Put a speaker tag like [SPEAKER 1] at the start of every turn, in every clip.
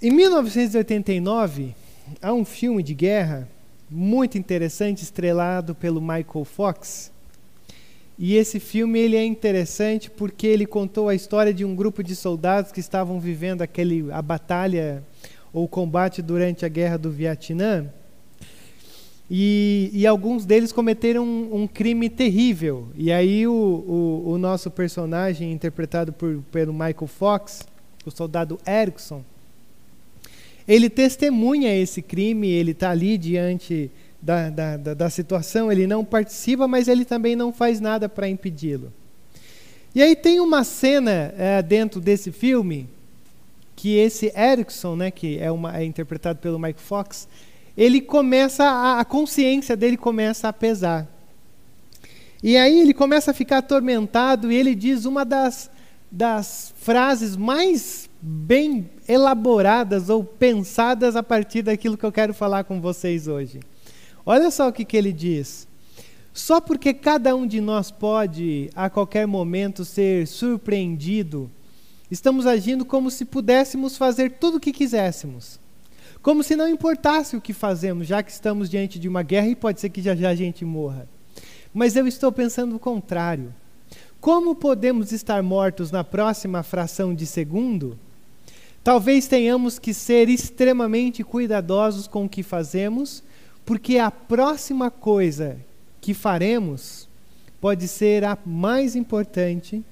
[SPEAKER 1] Em 1989, há um filme de guerra muito interessante, estrelado pelo Michael Fox. E esse filme ele é interessante porque ele contou a história de um grupo de soldados que estavam vivendo aquele a batalha ou combate durante a guerra do Vietnã. E, e alguns deles cometeram um, um, crime terrível. E aí o, o, o nosso personagem, interpretado por, pelo Michael Fox, o soldado Erickson, ele testemunha esse crime, ele está ali diante da, da, da, da, situação, ele não participa, mas ele também não faz nada para impedi-lo. E aí tem uma cena é, dentro desse filme que esse Erickson, né, que é, uma, é interpretado pelo Mike Fox, ele começa a, a consciência dele começa a pesar. E aí ele começa a ficar atormentado e ele diz uma das, das frases mais bem elaboradas ou pensadas a partir daquilo que eu quero falar com vocês hoje. Olha só o que, que ele diz. Só porque cada um de nós pode, a qualquer momento, ser surpreendido, estamos agindo como se pudéssemos fazer tudo o que quiséssemos. Como se não importasse o que fazemos, já que estamos diante de uma guerra e pode ser que já já a gente morra. Mas eu estou pensando o contrário. Como podemos estar mortos na próxima fração de segundo Talvez tenhamos que ser extremamente cuidadosos com o que fazemos, porque a próxima coisa que faremos pode ser a mais importante,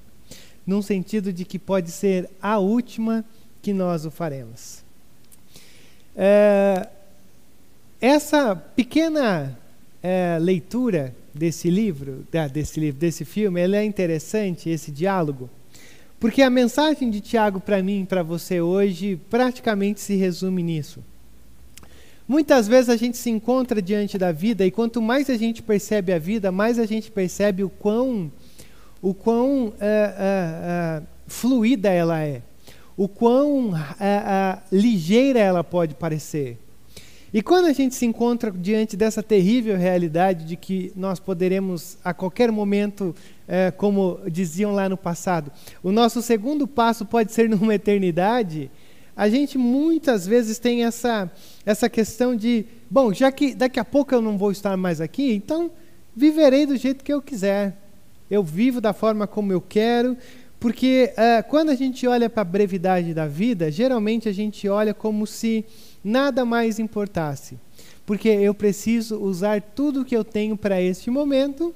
[SPEAKER 1] num sentido de que pode ser a última que nós o faremos. É, essa pequena é, leitura desse livro, desse livro, desse filme, ela é interessante, esse diálogo, porque a mensagem de Tiago para mim para você hoje praticamente se resume nisso. Muitas vezes a gente se encontra diante da vida e quanto mais a gente percebe a vida, mais a gente percebe o quão, o quão é, é, é, fluida ela é, o quão ligeira ela pode parecer. E quando a gente se encontra diante dessa terrível realidade de que nós poderemos a qualquer momento é, como diziam lá no passado, o nosso segundo passo pode ser numa eternidade, a gente muitas vezes tem essa, essa questão de, bom, já que daqui a pouco eu não vou estar mais aqui, então viverei do jeito que eu quiser. Eu vivo da forma como eu quero, porque é, quando a gente olha para a brevidade da vida, geralmente a gente olha como se nada mais importasse. Porque eu preciso usar tudo que eu tenho para este momento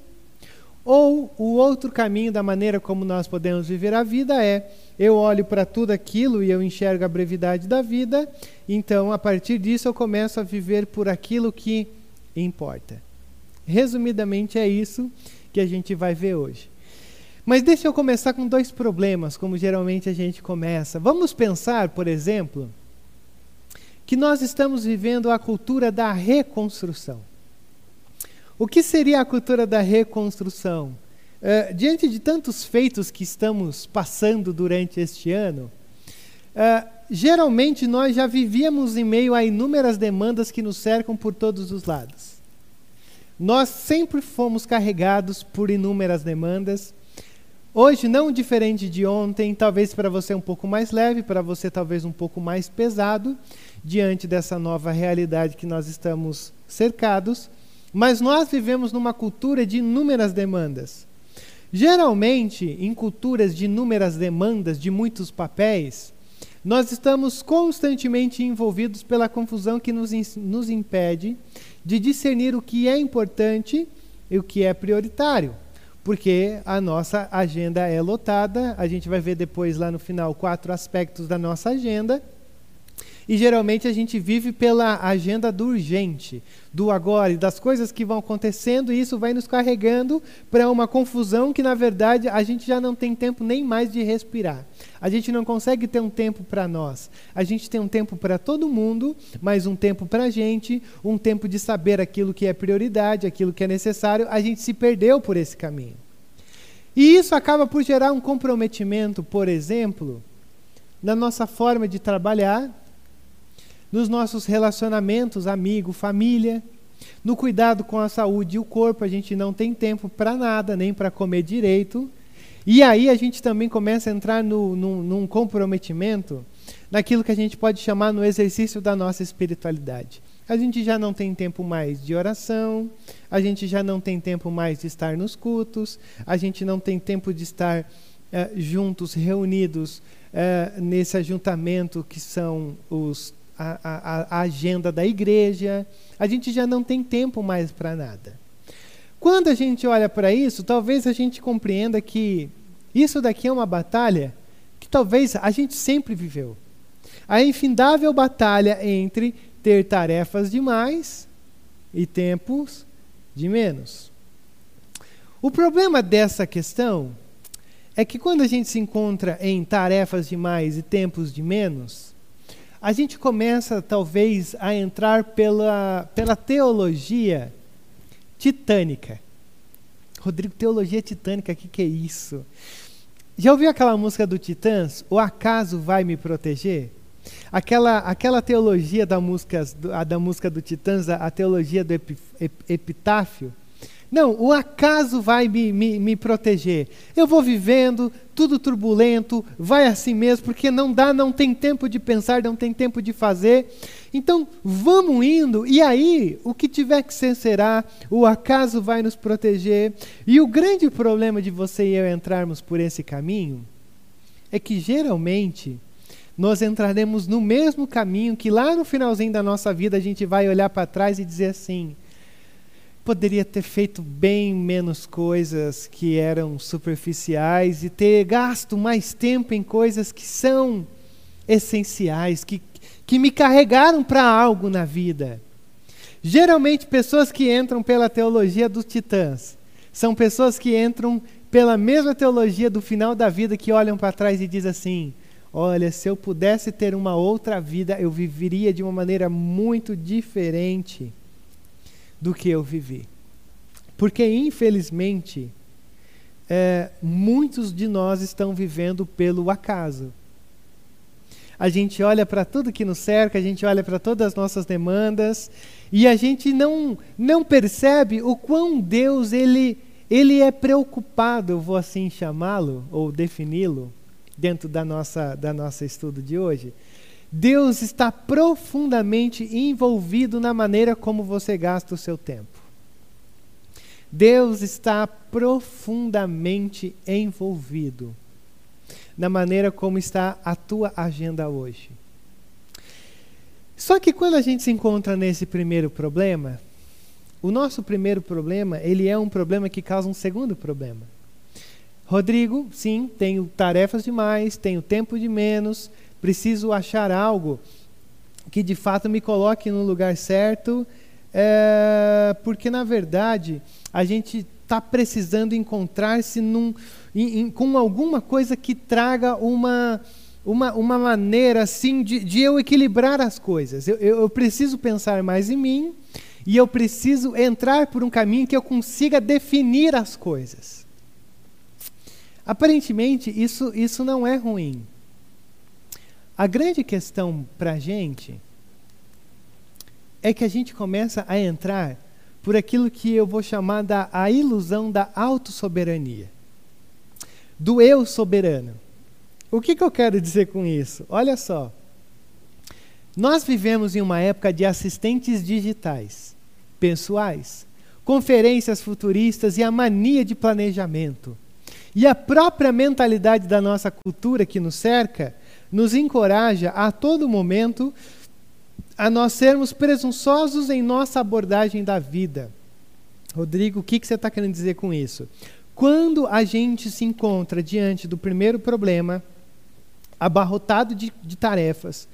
[SPEAKER 1] ou o outro caminho da maneira como nós podemos viver a vida é: eu olho para tudo aquilo e eu enxergo a brevidade da vida, então a partir disso eu começo a viver por aquilo que importa. Resumidamente é isso que a gente vai ver hoje. Mas deixa eu começar com dois problemas, como geralmente a gente começa. Vamos pensar, por exemplo, que nós estamos vivendo a cultura da reconstrução. O que seria a cultura da reconstrução? Uh, diante de tantos feitos que estamos passando durante este ano, uh, geralmente nós já vivíamos em meio a inúmeras demandas que nos cercam por todos os lados. Nós sempre fomos carregados por inúmeras demandas. Hoje, não diferente de ontem, talvez para você um pouco mais leve, para você talvez um pouco mais pesado, diante dessa nova realidade que nós estamos cercados. Mas nós vivemos numa cultura de inúmeras demandas. Geralmente, em culturas de inúmeras demandas, de muitos papéis, nós estamos constantemente envolvidos pela confusão que nos, nos impede de discernir o que é importante e o que é prioritário. Porque a nossa agenda é lotada, a gente vai ver depois lá no final quatro aspectos da nossa agenda e geralmente a gente vive pela agenda do urgente, do agora e das coisas que vão acontecendo, e isso vai nos carregando para uma confusão que, na verdade, a gente já não tem tempo nem mais de respirar. A gente não consegue ter um tempo para nós. A gente tem um tempo para todo mundo, mas um tempo para a gente, um tempo de saber aquilo que é prioridade, aquilo que é necessário. A gente se perdeu por esse caminho. E isso acaba por gerar um comprometimento, por exemplo, na nossa forma de trabalhar, nos nossos relacionamentos, amigo, família, no cuidado com a saúde e o corpo, a gente não tem tempo para nada, nem para comer direito. E aí a gente também começa a entrar no, no, num comprometimento naquilo que a gente pode chamar no exercício da nossa espiritualidade. A gente já não tem tempo mais de oração, a gente já não tem tempo mais de estar nos cultos, a gente não tem tempo de estar eh, juntos, reunidos eh, nesse ajuntamento que são os, a, a, a agenda da igreja. A gente já não tem tempo mais para nada. Quando a gente olha para isso, talvez a gente compreenda que isso daqui é uma batalha que talvez a gente sempre viveu. A infindável batalha entre ter tarefas demais e tempos de menos. O problema dessa questão é que quando a gente se encontra em tarefas demais e tempos de menos, a gente começa talvez a entrar pela, pela teologia titânica. Rodrigo, teologia titânica, o que, que é isso? Já ouviu aquela música do Titãs? O acaso vai me proteger? Aquela, aquela teologia da música, da música do Titãs, a, a teologia do epitáfio, não, o acaso vai me, me, me, proteger. Eu vou vivendo, tudo turbulento, vai assim mesmo, porque não dá, não tem tempo de pensar, não tem tempo de fazer. Então, vamos indo, e aí, o que tiver que ser será, o acaso vai nos proteger. E o grande problema de você e eu entrarmos por esse caminho é que geralmente nós entraremos no mesmo caminho que lá no finalzinho da nossa vida a gente vai olhar para trás e dizer assim: poderia ter feito bem menos coisas que eram superficiais e ter gasto mais tempo em coisas que são essenciais, que, que me carregaram para algo na vida. Geralmente, pessoas que entram pela teologia dos titãs são pessoas que entram pela mesma teologia do final da vida, que olham para trás e dizem assim: Olha, se eu pudesse ter uma outra vida, eu viveria de uma maneira muito diferente do que eu vivi. Porque, infelizmente, é, muitos de nós estão vivendo pelo acaso. A gente olha para tudo que nos cerca, a gente olha para todas as nossas demandas e a gente não, não percebe o quão Deus ele, ele é preocupado, eu vou assim chamá-lo ou defini-lo dentro da nossa da nossa estudo de hoje Deus está profundamente envolvido na maneira como você gasta o seu tempo. Deus está profundamente envolvido na maneira como está a tua agenda hoje. Só que quando a gente se encontra nesse primeiro problema, o nosso primeiro problema, ele é um problema que causa um segundo problema. Rodrigo, sim, tenho tarefas demais, tenho tempo de menos, preciso achar algo que de fato me coloque no lugar certo, é, porque na verdade a gente está precisando encontrar-se com alguma coisa que traga uma, uma, uma maneira assim de, de eu equilibrar as coisas. Eu, eu, eu preciso pensar mais em mim e eu preciso entrar por um caminho que eu consiga definir as coisas. Aparentemente, isso, isso não é ruim. A grande questão para a gente é que a gente começa a entrar por aquilo que eu vou chamar da a ilusão da autossoberania, do eu soberano. O que, que eu quero dizer com isso? Olha só. Nós vivemos em uma época de assistentes digitais, pessoais, conferências futuristas e a mania de planejamento. E a própria mentalidade da nossa cultura que nos cerca nos encoraja a todo momento a nós sermos presunçosos em nossa abordagem da vida. Rodrigo, o que, que você está querendo dizer com isso? Quando a gente se encontra diante do primeiro problema, abarrotado de, de tarefas,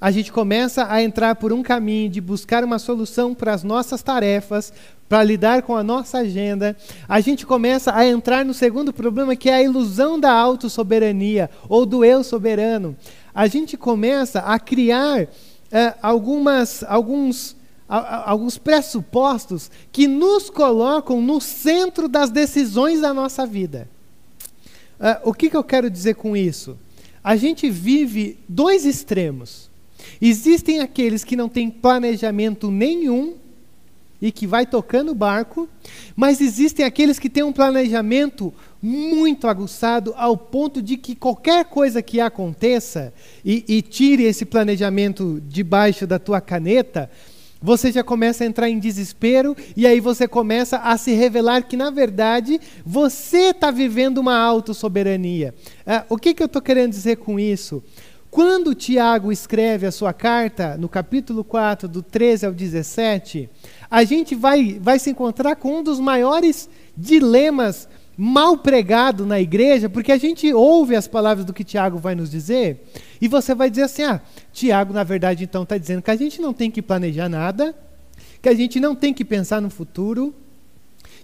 [SPEAKER 1] a gente começa a entrar por um caminho de buscar uma solução para as nossas tarefas, para lidar com a nossa agenda, a gente começa a entrar no segundo problema, que é a ilusão da autossoberania ou do eu soberano. A gente começa a criar é, algumas, alguns, a, alguns pressupostos que nos colocam no centro das decisões da nossa vida. É, o que, que eu quero dizer com isso? A gente vive dois extremos. Existem aqueles que não têm planejamento nenhum e que vai tocando o barco, mas existem aqueles que têm um planejamento muito aguçado ao ponto de que qualquer coisa que aconteça e, e tire esse planejamento debaixo da tua caneta, você já começa a entrar em desespero e aí você começa a se revelar que, na verdade, você está vivendo uma autossoberania. Ah, o que, que eu estou querendo dizer com isso? Quando Tiago escreve a sua carta, no capítulo 4, do 13 ao 17, a gente vai, vai se encontrar com um dos maiores dilemas mal pregado na igreja, porque a gente ouve as palavras do que Tiago vai nos dizer, e você vai dizer assim: ah, Tiago, na verdade, então está dizendo que a gente não tem que planejar nada, que a gente não tem que pensar no futuro,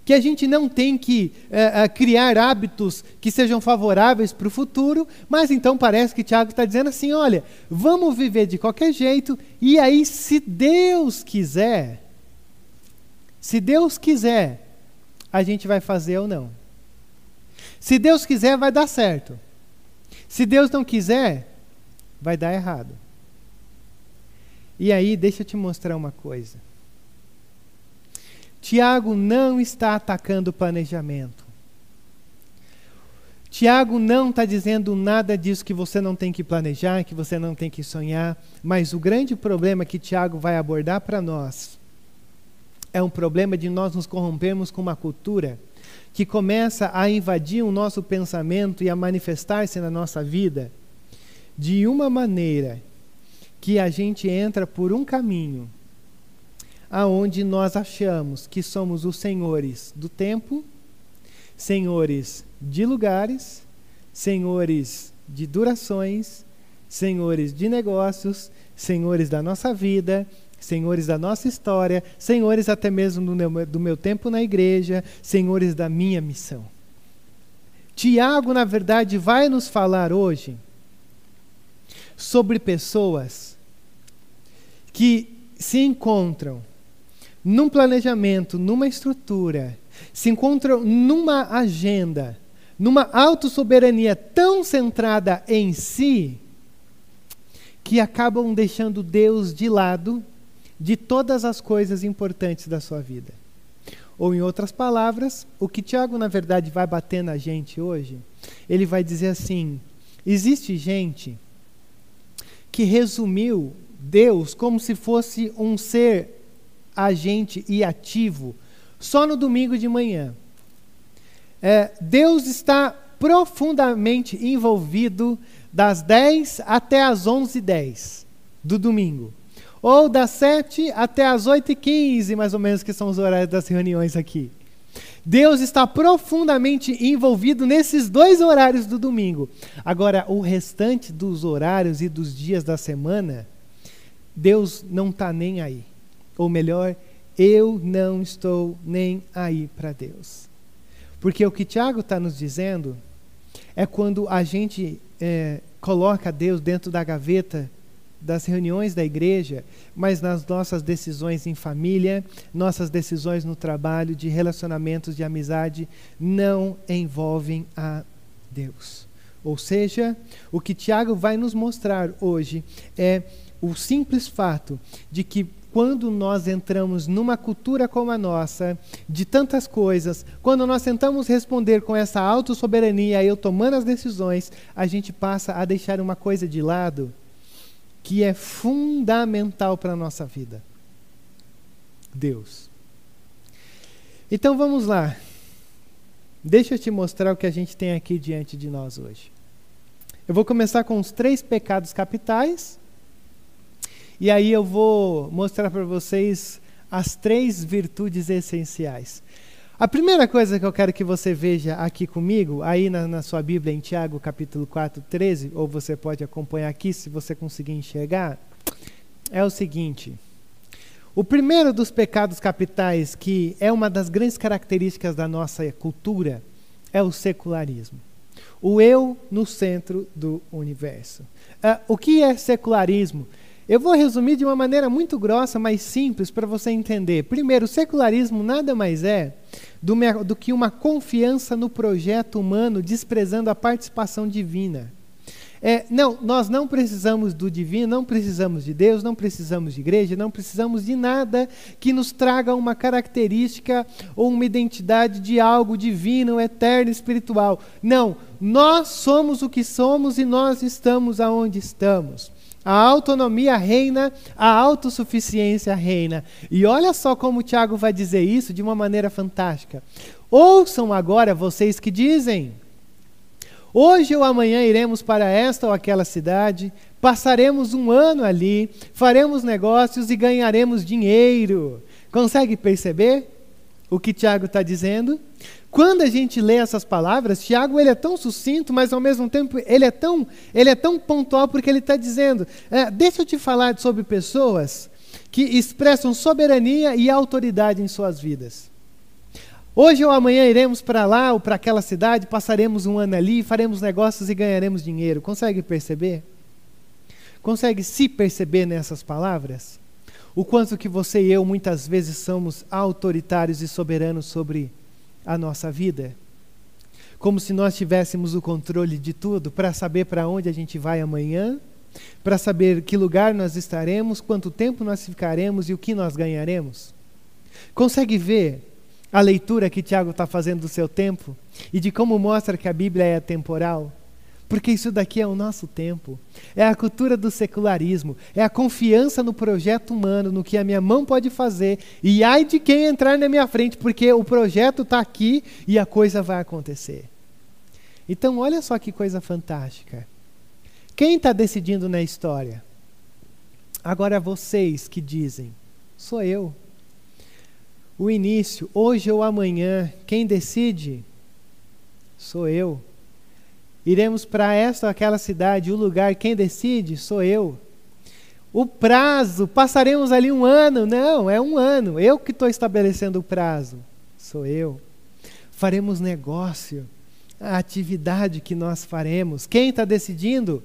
[SPEAKER 1] que a gente não tem que é, é, criar hábitos que sejam favoráveis para o futuro, mas então parece que Tiago está dizendo assim: olha, vamos viver de qualquer jeito, e aí, se Deus quiser, se Deus quiser, a gente vai fazer ou não. Se Deus quiser, vai dar certo. Se Deus não quiser, vai dar errado. E aí, deixa eu te mostrar uma coisa. Tiago não está atacando o planejamento. Tiago não está dizendo nada disso que você não tem que planejar, que você não tem que sonhar, mas o grande problema que Tiago vai abordar para nós é um problema de nós nos corrompermos com uma cultura que começa a invadir o nosso pensamento e a manifestar-se na nossa vida de uma maneira que a gente entra por um caminho aonde nós achamos que somos os senhores do tempo, senhores de lugares, senhores de durações, senhores de negócios, senhores da nossa vida, senhores da nossa história, senhores até mesmo do meu, do meu tempo na igreja, senhores da minha missão. Tiago, na verdade, vai nos falar hoje sobre pessoas que se encontram num planejamento, numa estrutura, se encontram numa agenda, numa autossoberania tão centrada em si, que acabam deixando Deus de lado de todas as coisas importantes da sua vida. Ou, em outras palavras, o que Tiago, na verdade, vai bater na gente hoje, ele vai dizer assim: existe gente que resumiu Deus como se fosse um ser agente e ativo só no domingo de manhã. É, Deus está profundamente envolvido das 10 até as 11h10 do domingo ou das 7 até as 8h15, mais ou menos, que são os horários das reuniões aqui. Deus está profundamente envolvido nesses dois horários do domingo. Agora, o restante dos horários e dos dias da semana, Deus não está nem aí. Ou melhor, eu não estou nem aí para Deus. Porque o que Tiago está nos dizendo é quando a gente é, coloca Deus dentro da gaveta das reuniões da igreja, mas nas nossas decisões em família, nossas decisões no trabalho, de relacionamentos de amizade, não envolvem a Deus. Ou seja, o que Tiago vai nos mostrar hoje é o simples fato de que quando nós entramos numa cultura como a nossa, de tantas coisas, quando nós tentamos responder com essa autossoberania, eu tomando as decisões, a gente passa a deixar uma coisa de lado que é fundamental para a nossa vida: Deus. Então vamos lá. Deixa eu te mostrar o que a gente tem aqui diante de nós hoje. Eu vou começar com os três pecados capitais. E aí eu vou mostrar para vocês as três virtudes essenciais. A primeira coisa que eu quero que você veja aqui comigo, aí na, na, sua Bíblia, em Tiago, capítulo 4, 13, ou você pode acompanhar aqui se você conseguir enxergar, é o seguinte. O primeiro dos pecados capitais, que é uma das grandes características da nossa cultura, é o secularismo. O eu no centro do universo. Uh, o que é secularismo? Eu vou resumir de uma maneira muito grossa, mas simples, para você entender. Primeiro, o secularismo nada mais é do, do, que uma confiança no projeto humano, desprezando a participação divina. é, não, nós não precisamos do divino, não precisamos de Deus, não precisamos de igreja, não precisamos de nada que nos traga uma característica ou uma identidade de algo divino, eterno, espiritual. Não, nós somos o que somos e nós estamos aonde estamos. A autonomia reina, a autossuficiência reina. E olha só como o Tiago vai dizer isso de uma maneira fantástica. Ouçam agora vocês que dizem: Hoje ou amanhã iremos para esta ou aquela cidade, passaremos um ano ali, faremos negócios e ganharemos dinheiro. Consegue perceber o que Tiago está dizendo? Quando a gente lê essas palavras, Tiago ele é tão sucinto, mas ao mesmo tempo ele é tão, ele é tão pontual porque ele está dizendo: é, deixa eu te falar sobre pessoas que expressam soberania e autoridade em suas vidas. Hoje ou amanhã iremos para lá ou para aquela cidade, passaremos um ano ali, faremos negócios e ganharemos dinheiro. Consegue perceber? Consegue se perceber nessas palavras? O quanto que você e eu muitas vezes somos autoritários e soberanos sobre a nossa vida? Como se nós tivéssemos o controle de tudo para saber para onde a gente vai amanhã, para saber que lugar nós estaremos, quanto tempo nós ficaremos e o que nós ganharemos? Consegue ver a leitura que Tiago está fazendo do seu tempo e de como mostra que a Bíblia é temporal. Porque isso daqui é o nosso tempo. É a cultura do secularismo. É a confiança no projeto humano, no que a minha mão pode fazer. E ai de quem entrar na minha frente, porque o projeto está aqui e a coisa vai acontecer. Então, olha só que coisa fantástica. Quem está decidindo na história? Agora, vocês que dizem: sou eu o início, hoje ou amanhã, quem decide sou eu. Iremos para esta ou aquela cidade, o lugar, quem decide sou eu. O prazo, passaremos ali um ano, não, é um ano, eu que estou estabelecendo o prazo, sou eu. Faremos negócio, a atividade que nós faremos, quem está decidindo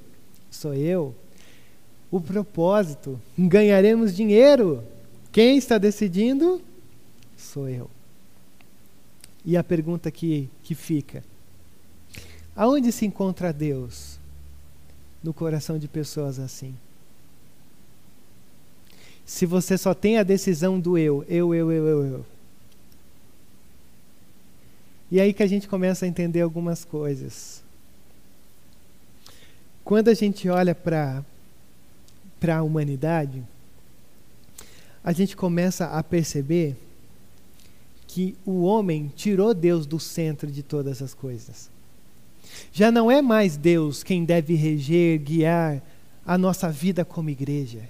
[SPEAKER 1] sou eu. O propósito, ganharemos dinheiro, quem está decidindo sou eu. E a pergunta que, que fica: aonde se encontra Deus no coração de pessoas assim? Se você só tem a decisão do eu, eu, eu, eu, eu, eu. E aí que a gente começa a entender algumas coisas. Quando a gente olha para a humanidade, a gente começa a perceber que o homem tirou Deus do centro de todas as coisas. Já não é mais Deus quem deve reger, guiar a nossa vida como igreja.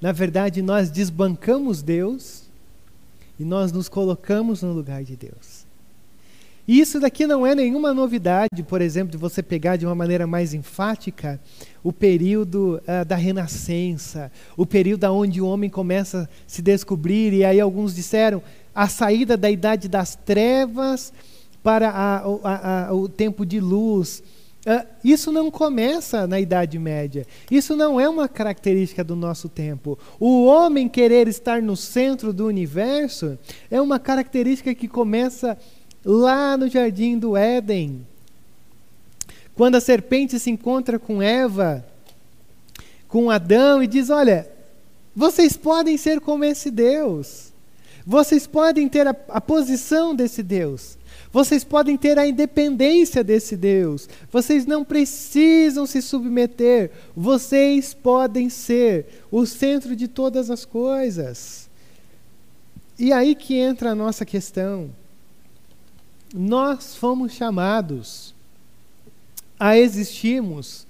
[SPEAKER 1] Na verdade, nós desbancamos Deus e nós nos colocamos no lugar de Deus. E isso daqui não é nenhuma novidade, por exemplo, de você pegar de uma maneira mais enfática o período uh, da renascença, o período onde o homem começa a se descobrir, e aí alguns disseram, a saída da idade das trevas para a, a, a, o tempo de luz. Uh, isso não começa na Idade Média. Isso não é uma característica do nosso tempo. O homem querer estar no centro do universo é uma característica que começa lá no jardim do Éden. Quando a serpente se encontra com Eva, com Adão, e diz: Olha, vocês podem ser como esse Deus. Vocês podem ter a, a posição desse Deus. Vocês podem ter a independência desse Deus. Vocês não precisam se submeter. Vocês podem ser o centro de todas as coisas. E aí que entra a nossa questão. Nós fomos chamados a existirmos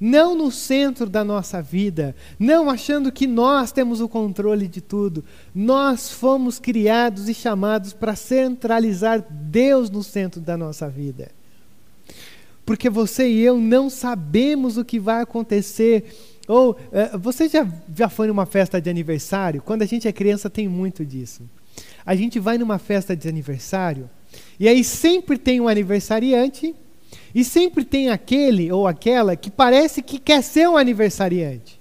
[SPEAKER 1] não no centro da nossa vida, não achando que nós temos o controle de tudo. Nós fomos criados e chamados para centralizar Deus no centro da nossa vida. Porque você e eu não sabemos o que vai acontecer. Ou uh, você já, já foi numa festa de aniversário? Quando a gente é criança, tem muito disso. A gente vai numa festa de aniversário e aí sempre tem um aniversariante e sempre tem aquele ou aquela que parece que quer ser um aniversariante.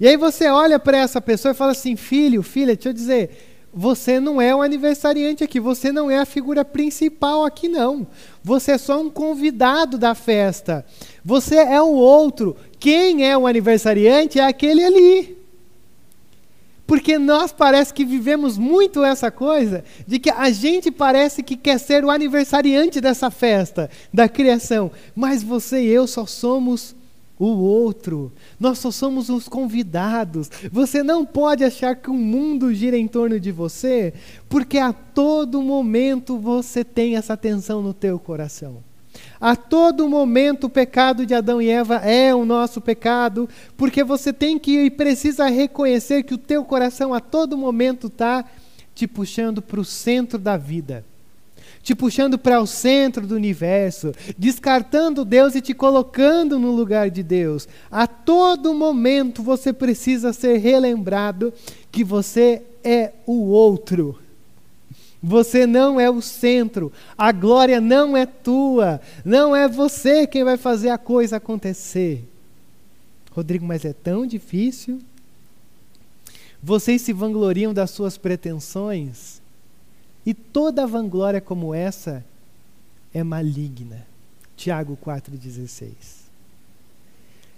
[SPEAKER 1] E aí você olha para essa pessoa e fala assim: filho, filha, deixa eu dizer, você não é o aniversariante aqui, você não é a figura principal aqui, não. Você é só um convidado da festa. Você é o outro. Quem é o aniversariante é aquele ali. Porque nós parece que vivemos muito essa coisa de que a gente parece que quer ser o aniversariante dessa festa da criação, mas você e eu só somos o outro. Nós só somos os convidados. Você não pode achar que o mundo gira em torno de você, porque a todo momento você tem essa tensão no teu coração. A todo momento o pecado de Adão e Eva é o nosso pecado, porque você tem que e precisa reconhecer que o teu coração a todo momento está te puxando para o centro da vida te puxando para o centro do universo, descartando Deus e te colocando no lugar de Deus. A todo momento você precisa ser relembrado que você é o outro. Você não é o centro, a glória não é tua, não é você quem vai fazer a coisa acontecer. Rodrigo, mas é tão difícil. Vocês se vangloriam das suas pretensões, e toda vanglória como essa é maligna. Tiago 4,16.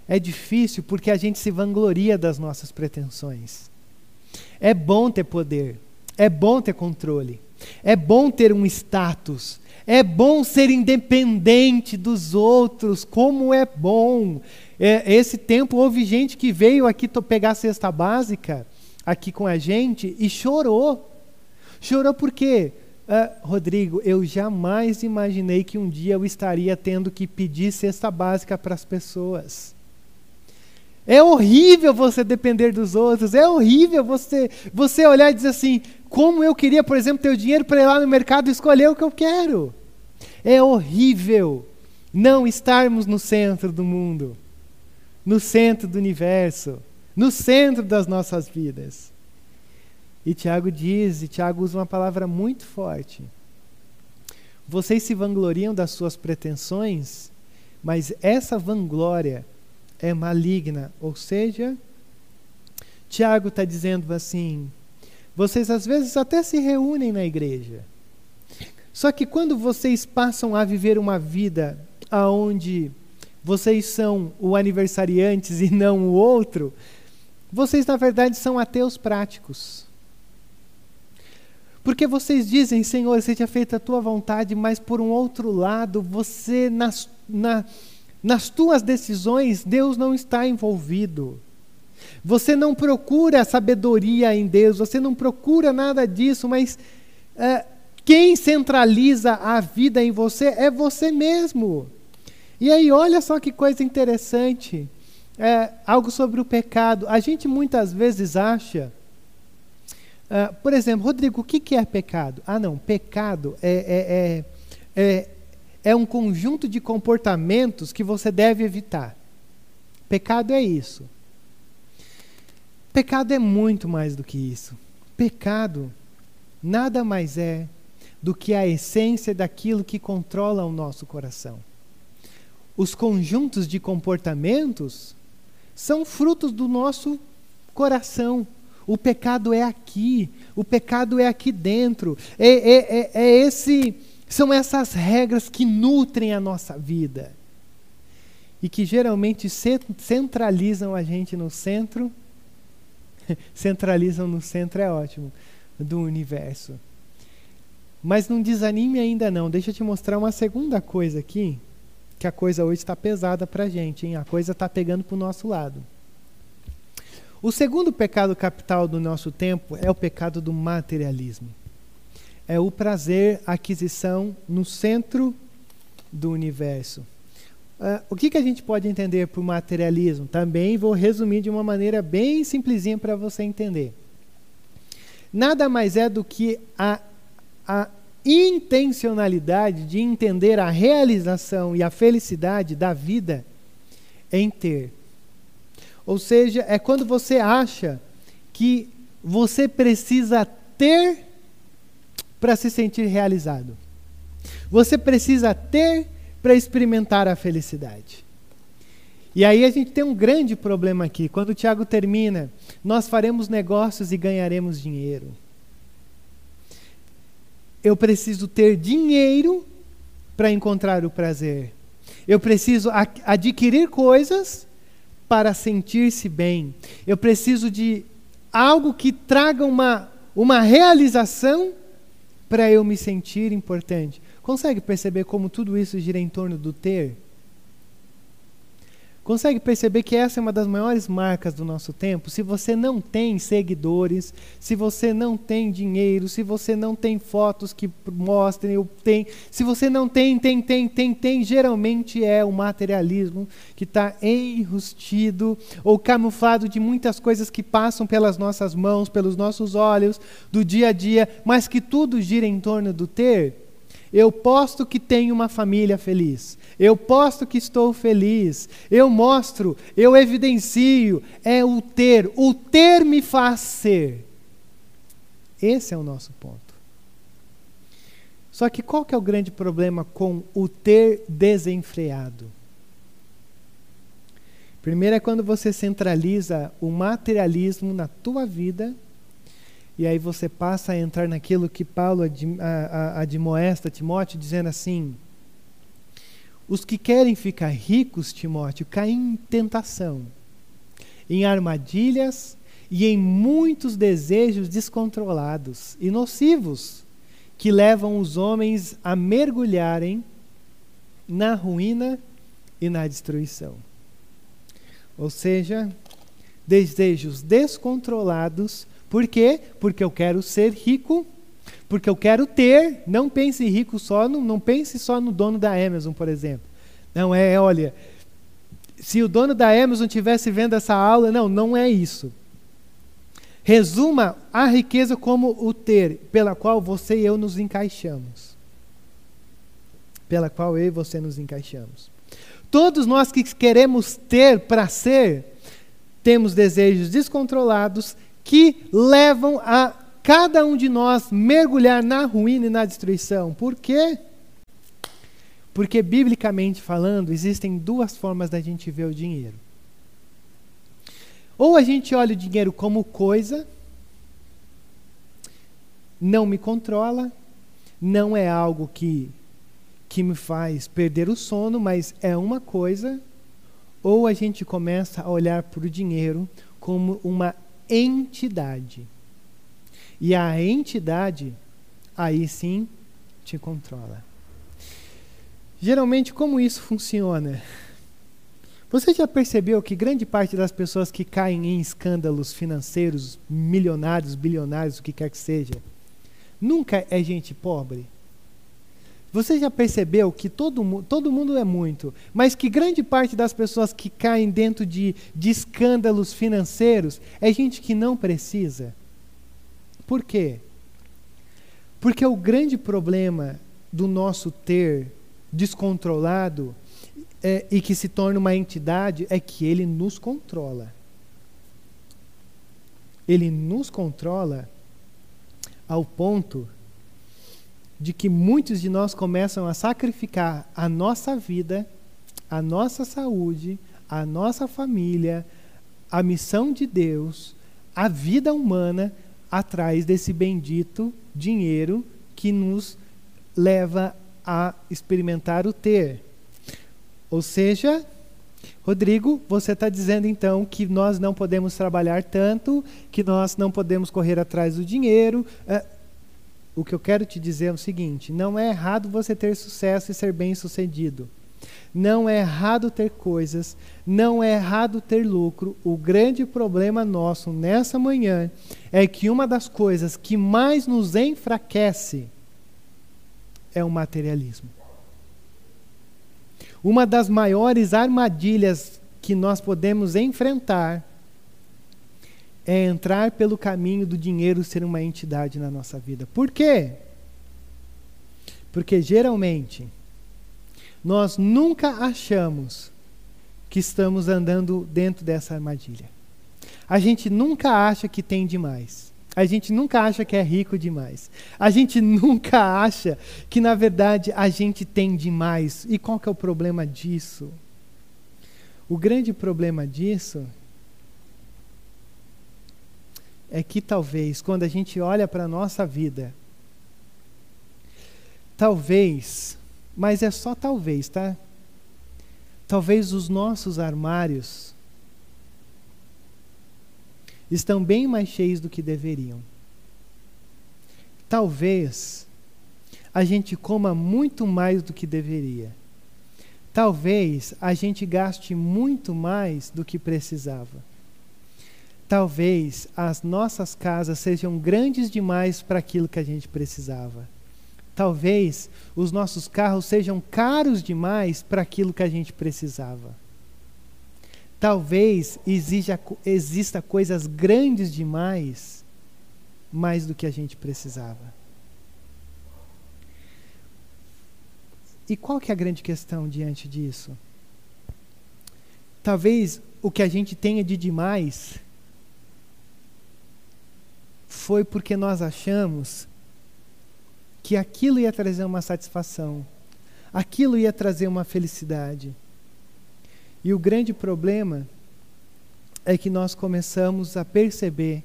[SPEAKER 1] É difícil porque a gente se vangloria das nossas pretensões. É bom ter poder, é bom ter controle, é bom ter um status, é bom ser independente dos outros, como é bom. É, esse tempo houve gente que veio aqui pegar a cesta básica, aqui com a gente, e chorou Chorou por quê? Uh, Rodrigo, eu jamais imaginei que um dia eu estaria tendo que pedir cesta básica para as pessoas. É horrível você depender dos outros, é horrível você, você olhar e dizer assim: como eu queria, por exemplo, ter o dinheiro para ir lá no mercado e escolher o que eu quero. É horrível não estarmos no centro do mundo, no centro do universo, no centro das nossas vidas. E Tiago diz, e Tiago usa uma palavra muito forte. Vocês se vangloriam das suas pretensões, mas essa vanglória é maligna. Ou seja, Tiago está dizendo assim: vocês às vezes até se reúnem na igreja. Só que quando vocês passam a viver uma vida aonde vocês são o aniversariantes e não o outro, vocês na verdade são ateus práticos. Porque vocês dizem, Senhor, seja feita a tua vontade, mas por um outro lado, você, nas, na, nas tuas decisões, Deus não está envolvido. Você não procura sabedoria em Deus, você não procura nada disso, mas é, quem centraliza a vida em você é você mesmo. E aí, olha só que coisa interessante. É, algo sobre o pecado. A gente muitas vezes acha Uh, por exemplo, Rodrigo, o que, que é pecado? Ah, não, pecado é, é, é, é, é um conjunto de comportamentos que você deve evitar. Pecado é isso. Pecado é muito mais do que isso. Pecado nada mais é do que a essência daquilo que controla o nosso coração. Os conjuntos de comportamentos são frutos do nosso coração o pecado é aqui, o pecado é aqui dentro. É, é, é, é esse, são essas regras que nutrem a nossa vida e que geralmente centralizam a gente no centro. centralizam no centro é ótimo do universo. Mas não desanime ainda não. Deixa eu te mostrar uma segunda coisa aqui, que a coisa hoje está pesada para a gente, hein? A coisa está pegando para o nosso lado. O segundo pecado capital do nosso tempo é o pecado do materialismo. É o prazer, a aquisição no centro do universo. Uh, o que, que a gente pode entender por materialismo? Também vou resumir de uma maneira bem simplesinha para você entender. Nada mais é do que a, a intencionalidade de entender a realização e a felicidade da vida em ter ou seja, é quando você acha que você precisa ter para se sentir realizado. Você precisa ter para experimentar a felicidade. E aí a gente tem um grande problema aqui. Quando o Tiago termina, nós faremos negócios e ganharemos dinheiro. eu preciso ter dinheiro para encontrar o prazer. Eu preciso adquirir coisas para sentir-se bem. Eu preciso de algo que traga uma, uma realização para eu me sentir importante. Consegue perceber como tudo isso gira em torno do ter? Consegue perceber que essa é uma das maiores marcas do nosso tempo? Se você não tem seguidores, se você não tem dinheiro, se você não tem fotos que mostrem, eu tenho, se você não tem, tem, tem, tem, tem, geralmente é o materialismo que está enrustido ou camuflado de muitas coisas que passam pelas nossas mãos, pelos nossos olhos, do dia a dia, mas que tudo gira em torno do ter. Eu posto que tenho uma família feliz. Eu posto que estou feliz. Eu mostro, eu evidencio. É o ter. O ter me faz ser. Esse é o nosso ponto. Só que qual que é o grande problema com o ter desenfreado? Primeiro é quando você centraliza o materialismo na tua vida e aí você passa a entrar naquilo que Paulo admoesta Timóteo, dizendo assim: os que querem ficar ricos, Timóteo, caem em tentação, em armadilhas e em muitos desejos descontrolados e nocivos que levam os homens a mergulharem na ruína e na destruição. Ou seja, desejos descontrolados por quê? Porque eu quero ser rico, porque eu quero ter. Não pense rico só, no, não pense só no dono da Amazon, por exemplo. Não é, olha, se o dono da Amazon tivesse vendo essa aula, não, não é isso. Resuma a riqueza como o ter, pela qual você e eu nos encaixamos. Pela qual eu e você nos encaixamos. Todos nós que queremos ter para ser, temos desejos descontrolados que levam a cada um de nós mergulhar na ruína e na destruição. Por quê? Porque, biblicamente falando, existem duas formas da gente ver o dinheiro. Ou a gente olha o dinheiro como coisa, não me controla, não é algo que, que me faz perder o sono, mas é uma coisa. Ou a gente começa a olhar para o dinheiro como uma entidade. E a entidade, aí sim, te controla. Geralmente, como isso funciona? Você já percebeu que grande parte das pessoas que caem em escândalos financeiros, milionários, bilionários, o que quer que seja, nunca é gente pobre? Você já percebeu que todo, todo mundo é muito, mas que grande parte das pessoas que caem dentro de, de escândalos financeiros é gente que não precisa? Por quê? Porque o grande problema do nosso ter descontrolado é, e que se torna uma entidade é que ele nos controla. Ele nos controla ao ponto de que muitos de nós começam a sacrificar a nossa vida, a nossa saúde, a nossa família, a missão de Deus, a vida humana atrás desse bendito dinheiro que nos leva a experimentar o ter. Ou seja, Rodrigo, você está dizendo então que nós não podemos trabalhar tanto, que nós não podemos correr atrás do dinheiro. Uh, o que eu quero te dizer é o seguinte: não é errado você ter sucesso e ser bem-sucedido. Não é errado ter coisas, não é errado ter lucro. O grande problema nosso nessa manhã é que uma das coisas que mais nos enfraquece é o materialismo. Uma das maiores armadilhas que nós podemos enfrentar é entrar pelo caminho do dinheiro ser uma entidade na nossa vida. Por quê? Porque geralmente nós nunca achamos que estamos andando dentro dessa armadilha. A gente nunca acha que tem demais. A gente nunca acha que é rico demais. A gente nunca acha que, na verdade, a gente tem demais. E qual que é o problema disso? O grande problema disso é que talvez quando a gente olha para a nossa vida talvez, mas é só talvez, tá? Talvez os nossos armários estão bem mais cheios do que deveriam. Talvez a gente coma muito mais do que deveria. Talvez a gente gaste muito mais do que precisava. Talvez as nossas casas sejam grandes demais para aquilo que a gente precisava. Talvez os nossos carros sejam caros demais para aquilo que a gente precisava. Talvez exija, exista coisas grandes demais, mais do que a gente precisava. E qual que é a grande questão diante disso? Talvez o que a gente tenha de demais foi porque nós achamos que aquilo ia trazer uma satisfação, aquilo ia trazer uma felicidade. E o grande problema é que nós começamos a perceber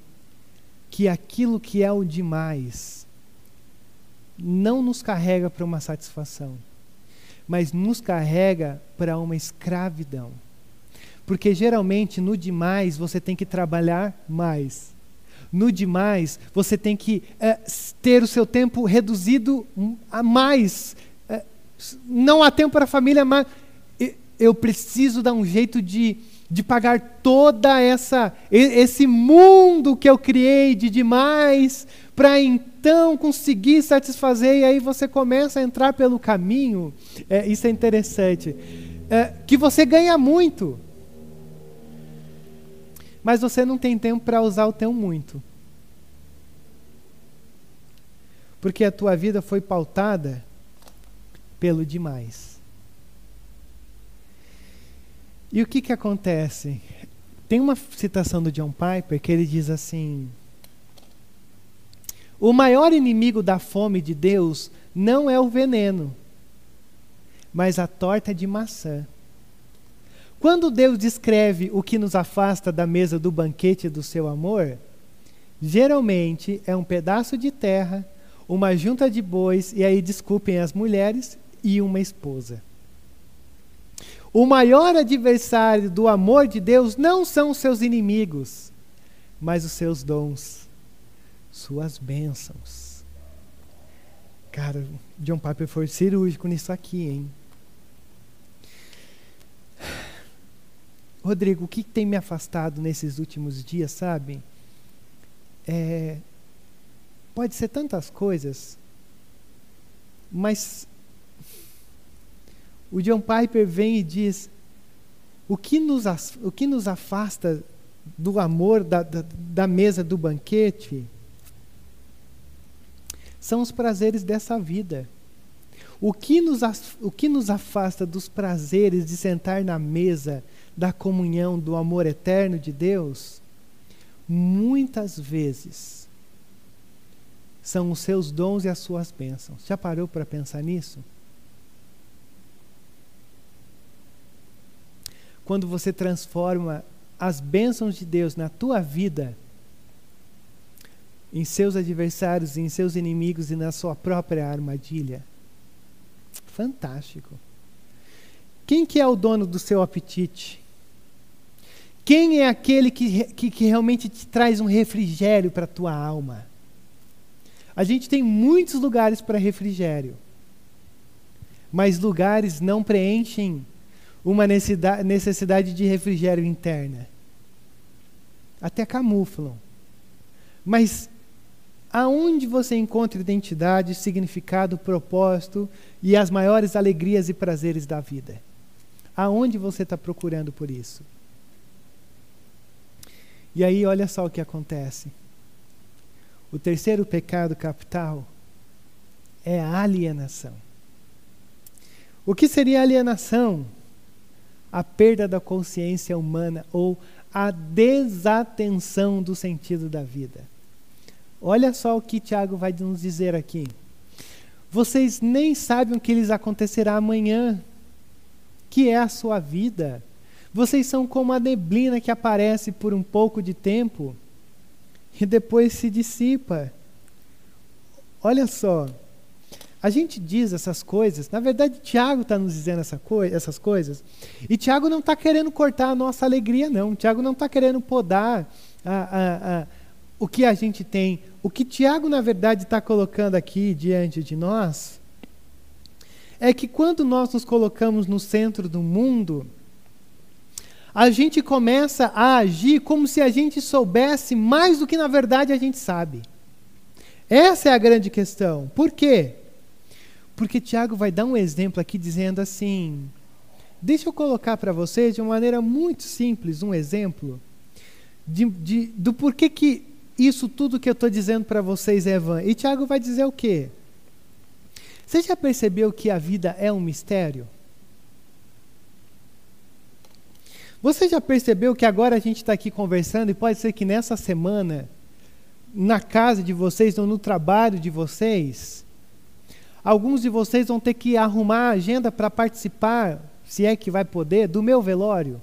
[SPEAKER 1] que aquilo que é o demais não nos carrega para uma satisfação, mas nos carrega para uma escravidão. Porque geralmente no demais você tem que trabalhar mais no demais, você tem que é, ter o seu tempo reduzido a mais. É, não há tempo para a família, mas eu preciso dar um jeito de, de pagar toda essa esse mundo que eu criei de demais para então conseguir satisfazer. E aí você começa a entrar pelo caminho. É, isso é interessante. É, que você ganha muito mas você não tem tempo para usar o teu muito. Porque a tua vida foi pautada pelo demais. E o que, que acontece? Tem uma citação do John Piper que ele diz assim: O maior inimigo da fome de Deus não é o veneno, mas a torta de maçã. Quando Deus descreve o que nos afasta da mesa do banquete do seu amor, geralmente é um pedaço de terra, uma junta de bois, e aí desculpem as mulheres, e uma esposa. O maior adversário do amor de Deus não são os seus inimigos, mas os seus dons, suas bênçãos. Cara, John Piper foi cirúrgico nisso aqui, hein? Rodrigo, o que tem me afastado nesses últimos dias, sabe? É, pode ser tantas coisas, mas o John Piper vem e diz: o que nos, o que nos afasta do amor da, da, da mesa do banquete são os prazeres dessa vida. O que, nos, o que nos afasta dos prazeres de sentar na mesa da comunhão, do amor eterno de Deus, muitas vezes são os seus dons e as suas bênçãos. Já parou para pensar nisso? Quando você transforma as bênçãos de Deus na tua vida, em seus adversários, em seus inimigos e na sua própria armadilha. Fantástico. Quem que é o dono do seu apetite? Quem é aquele que, que, que realmente te traz um refrigério para a tua alma? A gente tem muitos lugares para refrigério, mas lugares não preenchem uma necessidade de refrigério interna. Até camuflam. Mas aonde você encontra identidade, significado, propósito e as maiores alegrias e prazeres da vida? Aonde você está procurando por isso? E aí, olha só o que acontece. O terceiro pecado capital é a alienação. O que seria alienação? A perda da consciência humana ou a desatenção do sentido da vida. Olha só o que Tiago vai nos dizer aqui. Vocês nem sabem o que lhes acontecerá amanhã, que é a sua vida. Vocês são como a neblina que aparece por um pouco de tempo e depois se dissipa. Olha só. A gente diz essas coisas, na verdade, Tiago está nos dizendo essa co essas coisas, e Tiago não está querendo cortar a nossa alegria, não. Tiago não está querendo podar a, a, a, o que a gente tem. O que Tiago, na verdade, está colocando aqui diante de nós é que quando nós nos colocamos no centro do mundo, a gente começa a agir como se a gente soubesse mais do que na verdade a gente sabe. Essa é a grande questão. Por quê? Porque Tiago vai dar um exemplo aqui dizendo assim: deixa eu colocar para vocês de uma maneira muito simples um exemplo de, de, do porquê que isso tudo que eu estou dizendo para vocês é vã. E Tiago vai dizer o quê? Você já percebeu que a vida é um mistério? Você já percebeu que agora a gente está aqui conversando e pode ser que nessa semana, na casa de vocês ou no trabalho de vocês, Alguns de vocês vão ter que arrumar a agenda para participar, se é que vai poder, do meu velório.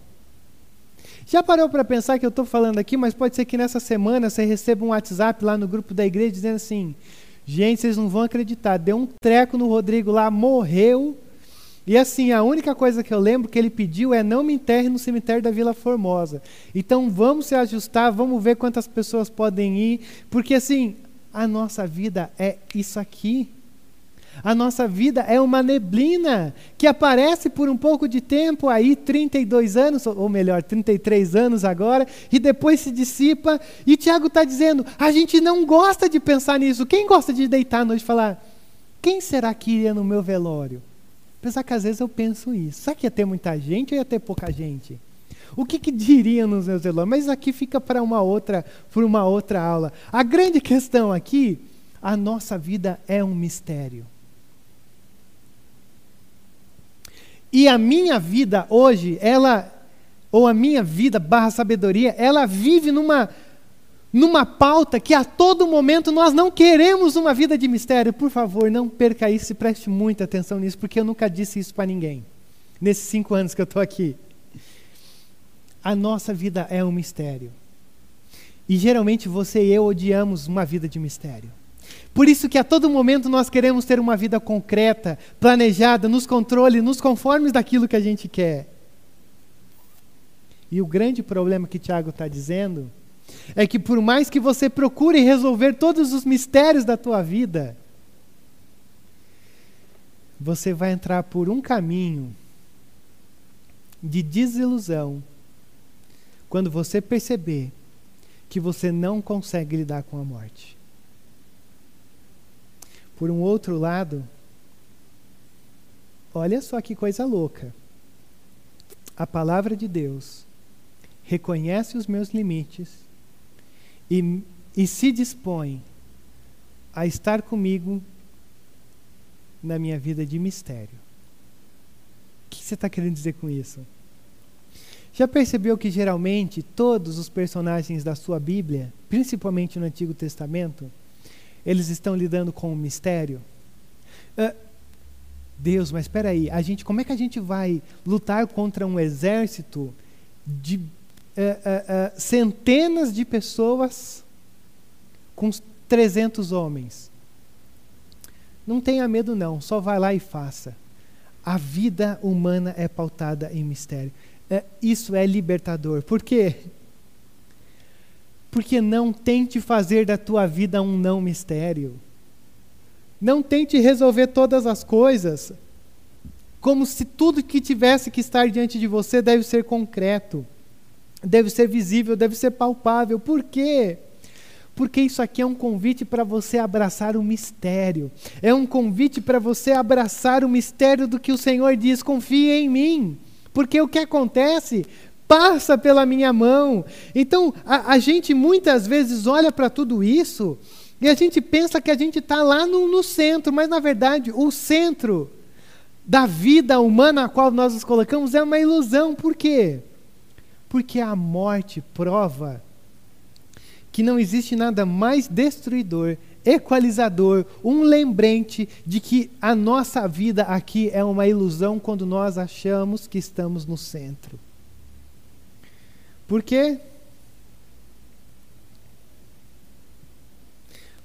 [SPEAKER 1] Já parou para pensar que eu estou falando aqui, mas pode ser que nessa semana você receba um WhatsApp lá no grupo da igreja dizendo assim: gente, vocês não vão acreditar, deu um treco no Rodrigo lá, morreu. E assim, a única coisa que eu lembro que ele pediu é não me enterre no cemitério da Vila Formosa. Então vamos se ajustar, vamos ver quantas pessoas podem ir, porque assim, a nossa vida é isso aqui. A nossa vida é uma neblina que aparece por um pouco de tempo, aí 32 anos, ou melhor, 33 anos agora, e depois se dissipa. E Tiago está dizendo: a gente não gosta de pensar nisso. Quem gosta de deitar à noite e falar: quem será que iria no meu velório? Apesar que às vezes eu penso isso. Será que ia ter muita gente ou ia ter pouca gente? O que, que diriam nos meus velórios? Mas aqui fica para uma outra, por uma outra aula. A grande questão aqui, a nossa vida é um mistério. E a minha vida hoje, ela, ou a minha vida barra sabedoria, ela vive numa, numa pauta que a todo momento nós não queremos uma vida de mistério. Por favor, não perca isso e preste muita atenção nisso, porque eu nunca disse isso para ninguém, nesses cinco anos que eu estou aqui. A nossa vida é um mistério. E geralmente você e eu odiamos uma vida de mistério. Por isso que a todo momento nós queremos ter uma vida concreta, planejada, nos controle, nos conformes daquilo que a gente quer. E o grande problema que Tiago está dizendo é que por mais que você procure resolver todos os mistérios da tua vida, você vai entrar por um caminho de desilusão quando você perceber que você não consegue lidar com a morte. Por um outro lado, olha só que coisa louca. A palavra de Deus reconhece os meus limites e, e se dispõe a estar comigo na minha vida de mistério. O que você está querendo dizer com isso? Já percebeu que geralmente todos os personagens da sua Bíblia, principalmente no Antigo Testamento, eles estão lidando com um mistério. Uh, Deus, mas espera aí, a gente, como é que a gente vai lutar contra um exército de uh, uh, centenas de pessoas com 300 homens? Não tenha medo não, só vai lá e faça. A vida humana é pautada em mistério. isso é libertador. Por quê? Porque não tente fazer da tua vida um não mistério. Não tente resolver todas as coisas como se tudo que tivesse que estar diante de você deve ser concreto, deve ser visível, deve ser palpável. Por quê? Porque isso aqui é um convite para você abraçar o mistério. É um convite para você abraçar o mistério do que o Senhor diz: confie em mim. Porque o que acontece passa pela minha mão. Então, a, a gente muitas vezes olha para tudo isso e a gente pensa que a gente está lá no, no, centro, mas na verdade, o centro da vida humana a qual nós nos colocamos é uma ilusão. Por quê? Porque a morte prova que não existe nada mais destruidor, equalizador, um lembrete de que a nossa vida aqui é uma ilusão quando nós achamos que estamos no centro. Por quê?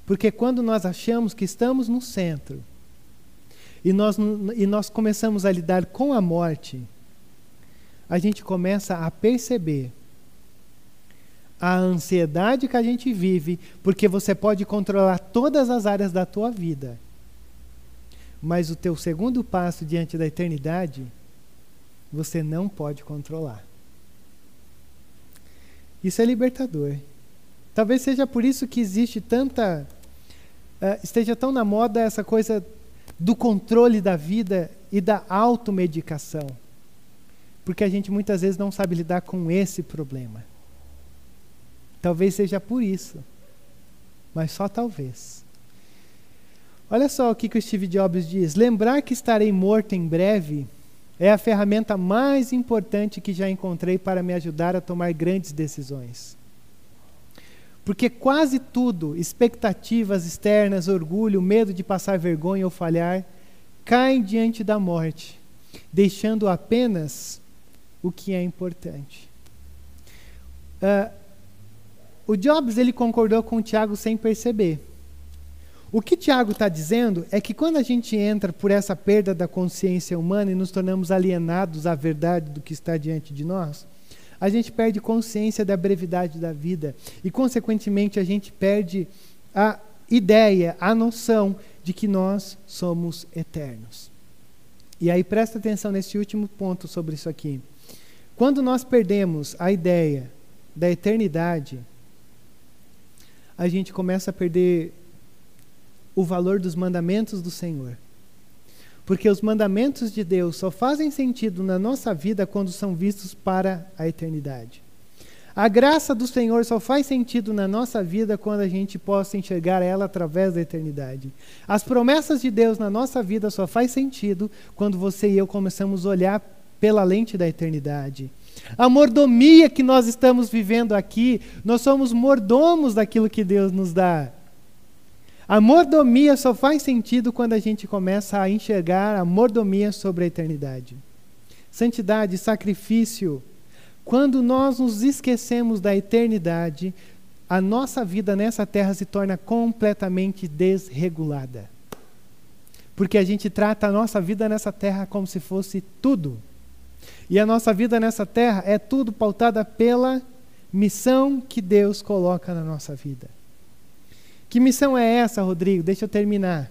[SPEAKER 1] Porque quando nós achamos que estamos no centro, e nós, e nós começamos a lidar com a morte, a gente começa a perceber a ansiedade que a gente vive, porque você pode controlar todas as áreas da tua vida. Mas o teu segundo passo diante da eternidade, você não pode controlar. Isso é libertador. Talvez seja por isso que existe tanta. Uh, esteja tão na moda essa coisa do controle da vida e da automedicação. Porque a gente muitas vezes não sabe lidar com esse problema. Talvez seja por isso. Mas só talvez. Olha só o que, que o Steve Jobs diz: lembrar que estarei morto em breve é a ferramenta mais importante que já encontrei para me ajudar a tomar grandes decisões. Porque quase tudo, expectativas externas, orgulho, medo de passar vergonha ou falhar, caem diante da morte, deixando apenas o que é importante. Uh, o Jobs ele concordou com o Tiago sem perceber. O que Tiago está dizendo é que quando a gente entra por essa perda da consciência humana e nos tornamos alienados à verdade do que está diante de nós, a gente perde consciência da brevidade da vida e, consequentemente, a gente perde a ideia, a noção de que nós somos eternos. E aí presta atenção nesse último ponto sobre isso aqui. Quando nós perdemos a ideia da eternidade, a gente começa a perder o valor dos mandamentos do Senhor. Porque os mandamentos de Deus só fazem sentido na nossa vida quando são vistos para a eternidade. A graça do Senhor só faz sentido na nossa vida quando a gente possa enxergar ela através da eternidade. As promessas de Deus na nossa vida só faz sentido quando você e eu começamos a olhar pela lente da eternidade. A mordomia que nós estamos vivendo aqui, nós somos mordomos daquilo que Deus nos dá. A mordomia só faz sentido quando a gente começa a enxergar a mordomia sobre a eternidade. Santidade, sacrifício. Quando nós nos esquecemos da eternidade, a nossa vida nessa terra se torna completamente desregulada. Porque a gente trata a nossa vida nessa terra como se fosse tudo. E a nossa vida nessa terra é tudo pautada pela missão que Deus coloca na nossa vida. Que missão é essa, Rodrigo? Deixa eu terminar.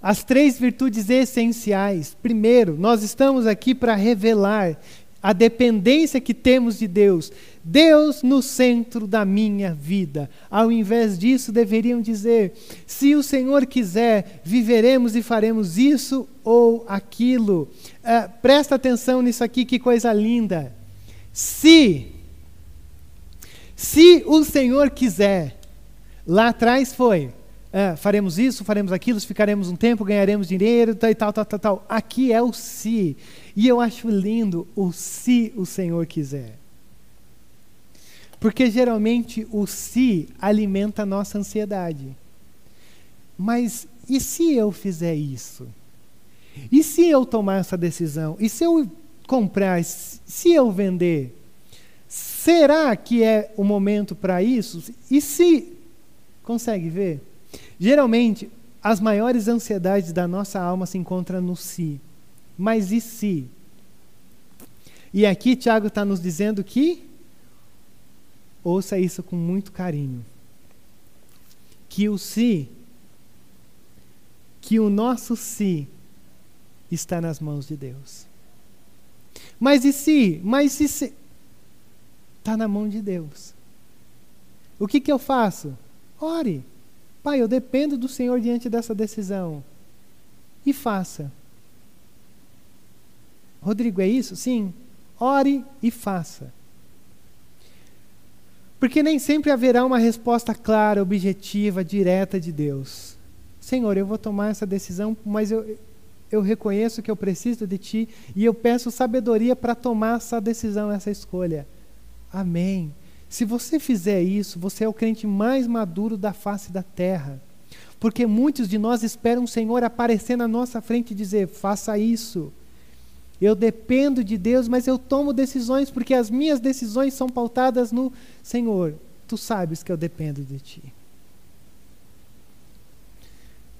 [SPEAKER 1] As três virtudes essenciais. Primeiro, nós estamos aqui para revelar a dependência que temos de Deus. Deus no centro da minha vida. Ao invés disso, deveriam dizer: se o Senhor quiser, viveremos e faremos isso ou aquilo. Uh, presta atenção nisso aqui, que coisa linda. Se, se o Senhor quiser, lá atrás foi. Uh, faremos isso, faremos aquilo, ficaremos um tempo, ganharemos dinheiro, tal, tal, tal, tal, tal. Aqui é o se. E eu acho lindo o se o Senhor quiser. Porque geralmente o se alimenta a nossa ansiedade. Mas e se eu fizer isso? E se eu tomar essa decisão? E se eu comprar? Se eu vender? Será que é o momento para isso? E se. Consegue ver? Geralmente, as maiores ansiedades da nossa alma se encontram no si. Mas e se? E aqui Tiago está nos dizendo que, ouça isso com muito carinho, que o si, que o nosso si está nas mãos de Deus. Mas e se? Mas e se? Está na mão de Deus. O que, que eu faço? Ore. Pai, eu dependo do Senhor diante dessa decisão. E faça. Rodrigo, é isso? Sim. Ore e faça. Porque nem sempre haverá uma resposta clara, objetiva, direta de Deus. Senhor, eu vou tomar essa decisão, mas eu, eu reconheço que eu preciso de Ti e eu peço sabedoria para tomar essa decisão, essa escolha. Amém. Se você fizer isso, você é o crente mais maduro da face da terra. Porque muitos de nós esperam o Senhor aparecer na nossa frente e dizer: faça isso. Eu dependo de Deus, mas eu tomo decisões porque as minhas decisões são pautadas no Senhor. Tu sabes que eu dependo de ti.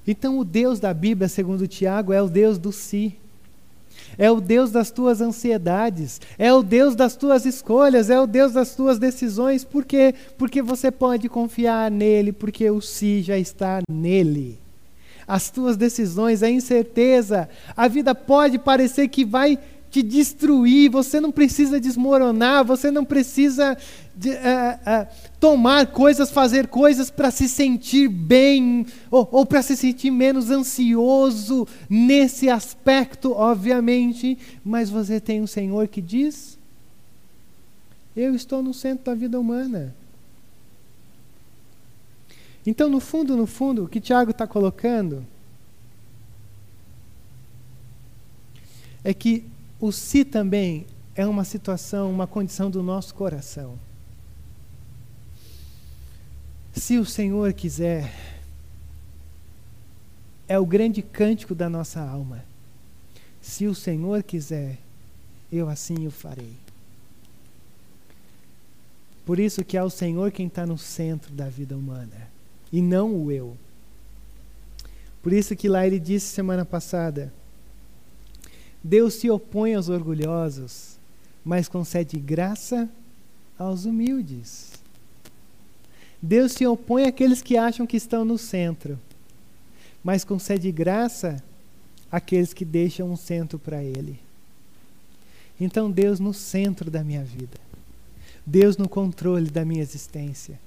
[SPEAKER 1] Então, o Deus da Bíblia, segundo Tiago, é o Deus do si. É o Deus das tuas ansiedades, é o Deus das tuas escolhas, é o Deus das tuas decisões. Por quê? Porque você pode confiar nele, porque o si já está nele. As tuas decisões, a incerteza, a vida pode parecer que vai te destruir, você não precisa desmoronar, você não precisa de, uh, uh, tomar coisas, fazer coisas para se sentir bem ou, ou para se sentir menos ansioso nesse aspecto, obviamente, mas você tem um Senhor que diz: Eu estou no centro da vida humana. Então, no fundo, no fundo, o que Tiago está colocando é que o si também é uma situação, uma condição do nosso coração. Se o Senhor quiser, é o grande cântico da nossa alma. Se o Senhor quiser, eu assim o farei. Por isso que é o Senhor quem está no centro da vida humana, e não o eu. Por isso que lá ele disse semana passada, Deus se opõe aos orgulhosos, mas concede graça aos humildes. Deus se opõe àqueles que acham que estão no centro, mas concede graça àqueles que deixam um centro para Ele. Então, Deus no centro da minha vida, Deus no controle da minha existência.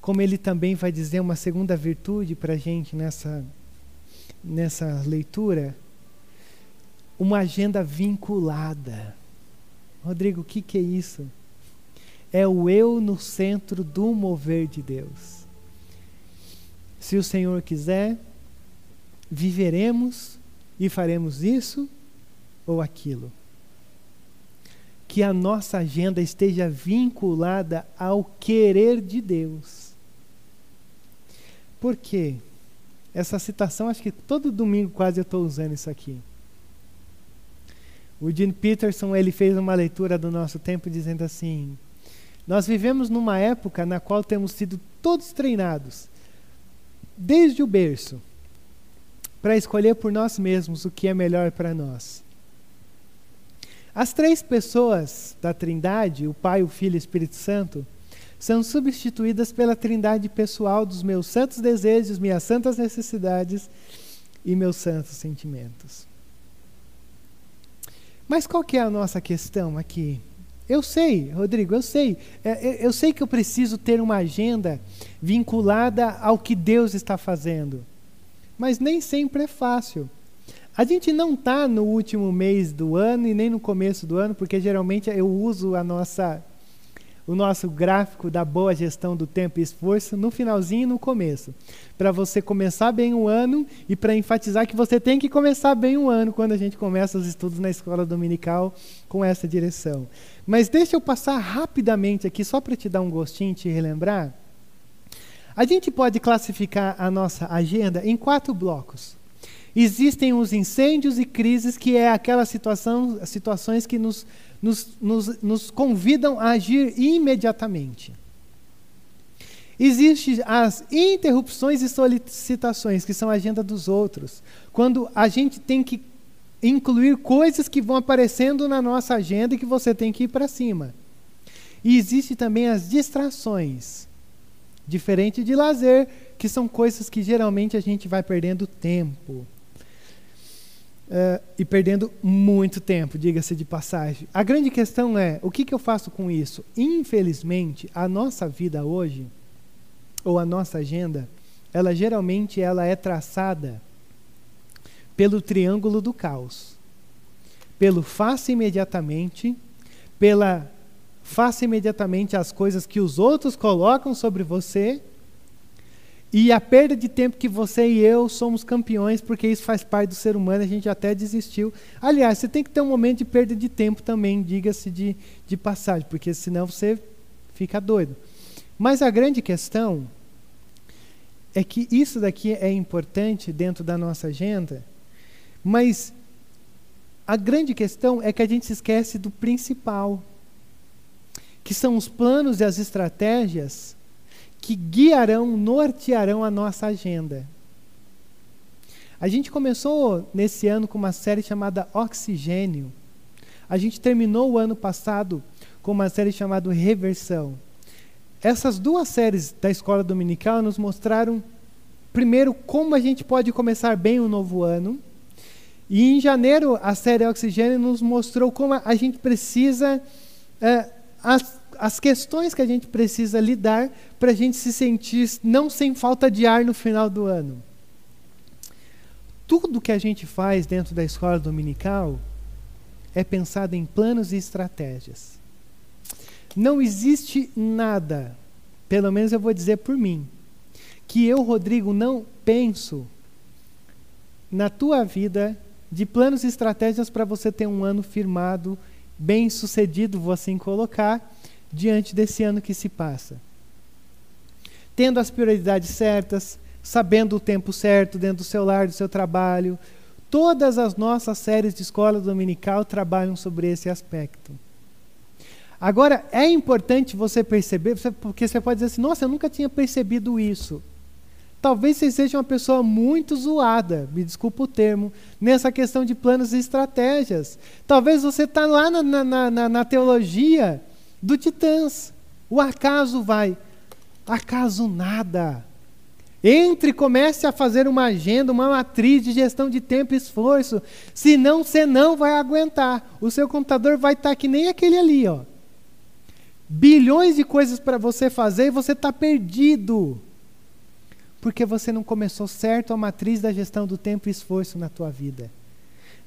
[SPEAKER 1] Como Ele também vai dizer uma segunda virtude para a gente nessa, nessa leitura, uma agenda vinculada. Rodrigo, o que, que é isso? É o eu no centro do mover de Deus. Se o Senhor quiser, viveremos e faremos isso ou aquilo. Que a nossa agenda esteja vinculada ao querer de Deus. Por quê? Essa citação, acho que todo domingo quase eu estou usando isso aqui. O Dean Peterson ele fez uma leitura do nosso tempo dizendo assim: Nós vivemos numa época na qual temos sido todos treinados, desde o berço, para escolher por nós mesmos o que é melhor para nós. As três pessoas da Trindade, o Pai, o Filho e o Espírito Santo, são substituídas pela Trindade pessoal dos meus santos desejos, minhas santas necessidades e meus santos sentimentos. Mas qual que é a nossa questão aqui? Eu sei, Rodrigo, eu sei. É, é, eu sei que eu preciso ter uma agenda vinculada ao que Deus está fazendo. Mas nem sempre é fácil. A gente não está no último mês do ano e nem no começo do ano, porque geralmente eu uso a nossa o nosso gráfico da boa gestão do tempo e esforço no finalzinho e no começo. Para você começar bem o ano e para enfatizar que você tem que começar bem o ano quando a gente começa os estudos na escola dominical com essa direção. Mas deixa eu passar rapidamente aqui, só para te dar um gostinho te relembrar. A gente pode classificar a nossa agenda em quatro blocos. Existem os incêndios e crises, que é aquelas situação, situações que nos nos, nos, nos convidam a agir imediatamente. Existem as interrupções e solicitações, que são a agenda dos outros. Quando a gente tem que incluir coisas que vão aparecendo na nossa agenda e que você tem que ir para cima. E existe também as distrações, diferente de lazer, que são coisas que geralmente a gente vai perdendo tempo uh, e perdendo muito tempo, diga-se de passagem. A grande questão é: o que, que eu faço com isso? Infelizmente, a nossa vida hoje, ou a nossa agenda, ela geralmente ela é traçada pelo triângulo do caos. Pelo faça imediatamente, pela faça imediatamente as coisas que os outros colocam sobre você e a perda de tempo que você e eu somos campeões, porque isso faz parte do ser humano, a gente até desistiu. Aliás, você tem que ter um momento de perda de tempo também, diga-se de, de passagem, porque senão você fica doido. Mas a grande questão é que isso daqui é importante dentro da nossa agenda, mas a grande questão é que a gente se esquece do principal, que são os planos e as estratégias que guiarão, nortearão a nossa agenda. A gente começou nesse ano com uma série chamada Oxigênio. A gente terminou o ano passado com uma série chamada Reversão. Essas duas séries da escola dominical nos mostraram, primeiro, como a gente pode começar bem o novo ano. E em janeiro, a série Oxigênio nos mostrou como a gente precisa. É, as, questões que a gente precisa lidar para a gente se sentir não sem falta de ar no final do ano. Tudo que a gente faz dentro da escola dominical é pensado em planos e estratégias. Não existe nada, pelo menos eu vou dizer por mim, que eu, Rodrigo, não penso na tua vida de planos e estratégias para você ter um ano firmado, bem sucedido, vou assim colocar, diante desse ano que se passa. Tendo as prioridades certas, sabendo o tempo certo dentro do seu lar, do seu trabalho. Todas as nossas séries de escola dominical trabalham sobre esse aspecto. Agora, é importante você perceber, porque você pode dizer assim: nossa, eu nunca tinha percebido isso. Talvez você seja uma pessoa muito zoada, me desculpa o termo, nessa questão de planos e estratégias. Talvez você está lá na, na, na, na teologia do Titãs. O acaso vai. Acaso nada. Entre e comece a fazer uma agenda, uma matriz de gestão de tempo e esforço. Senão você não vai aguentar. O seu computador vai estar tá que nem aquele ali, ó. Bilhões de coisas para você fazer e você está perdido. Porque você não começou certo a matriz da gestão do tempo e esforço na tua vida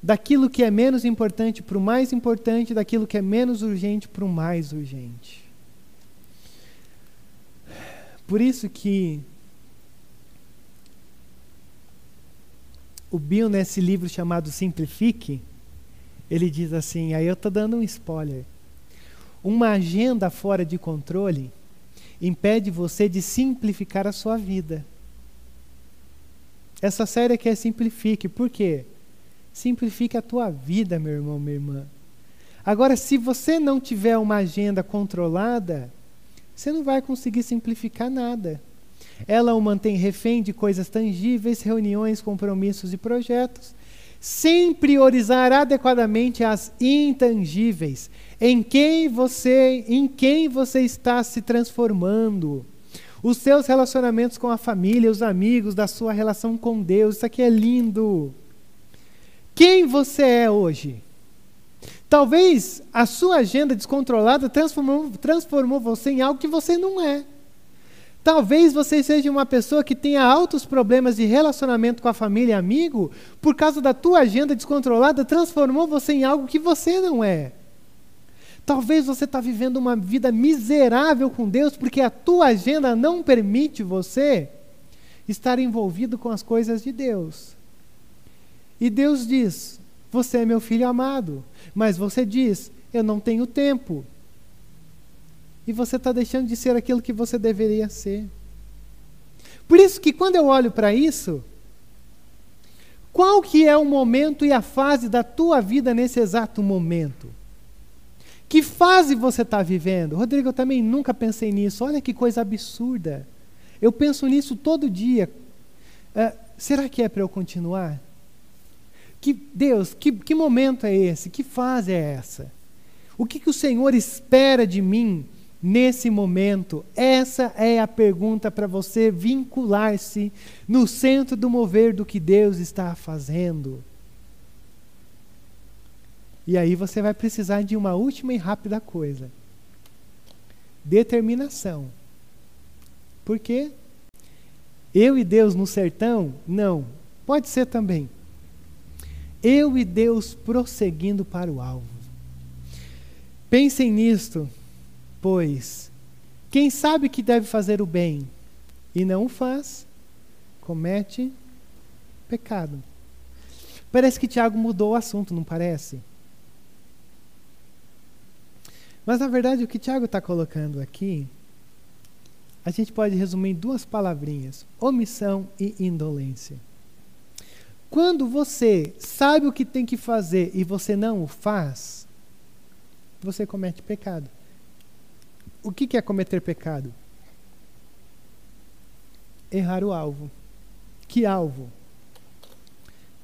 [SPEAKER 1] daquilo que é menos importante para o mais importante, daquilo que é menos urgente para o mais urgente. Por isso que o Bill, nesse livro chamado Simplifique, ele diz assim: aí eu estou dando um spoiler. Uma agenda fora de controle impede você de simplificar a sua vida. Essa série aqui é Simplifique, por quê? Simplifique a tua vida, meu irmão, minha irmã. Agora, se você não tiver uma agenda controlada, você não vai conseguir simplificar nada. Ela o mantém refém de coisas tangíveis, reuniões, compromissos e projetos, sem priorizar adequadamente as intangíveis, em quem você, em quem você está se transformando. Os seus relacionamentos com a família, os amigos, da sua relação com Deus, isso aqui é lindo quem você é hoje. Talvez a sua agenda descontrolada transformou, transformou você em algo que você não é. Talvez você seja uma pessoa que tenha altos problemas de relacionamento com a família e amigo, por causa da tua agenda descontrolada, transformou você em algo que você não é. Talvez você está vivendo uma vida miserável com Deus, porque a tua agenda não permite você estar envolvido com as coisas de Deus. E Deus diz: Você é meu filho amado. Mas você diz: Eu não tenho tempo. E você está deixando de ser aquilo que você deveria ser. Por isso que quando eu olho para isso, qual que é o momento e a fase da tua vida nesse exato momento? Que fase você está vivendo? Rodrigo, eu também nunca pensei nisso. Olha que coisa absurda. Eu penso nisso todo dia. Uh, será que é para eu continuar? Que Deus, que, que momento é esse? Que fase é essa? O que, que o Senhor espera de mim nesse momento? Essa é a pergunta para você vincular-se no centro do mover do que Deus está fazendo. E aí você vai precisar de uma última e rápida coisa: determinação. Por quê? Eu e Deus no sertão? Não. Pode ser também. Eu e Deus prosseguindo para o alvo. Pensem nisto, pois quem sabe que deve fazer o bem e não o faz, comete pecado. Parece que Tiago mudou o assunto, não parece? Mas na verdade o que Tiago está colocando aqui, a gente pode resumir em duas palavrinhas: omissão e indolência. Quando você sabe o que tem que fazer e você não o faz, você comete pecado. O que é cometer pecado? Errar o alvo. Que alvo?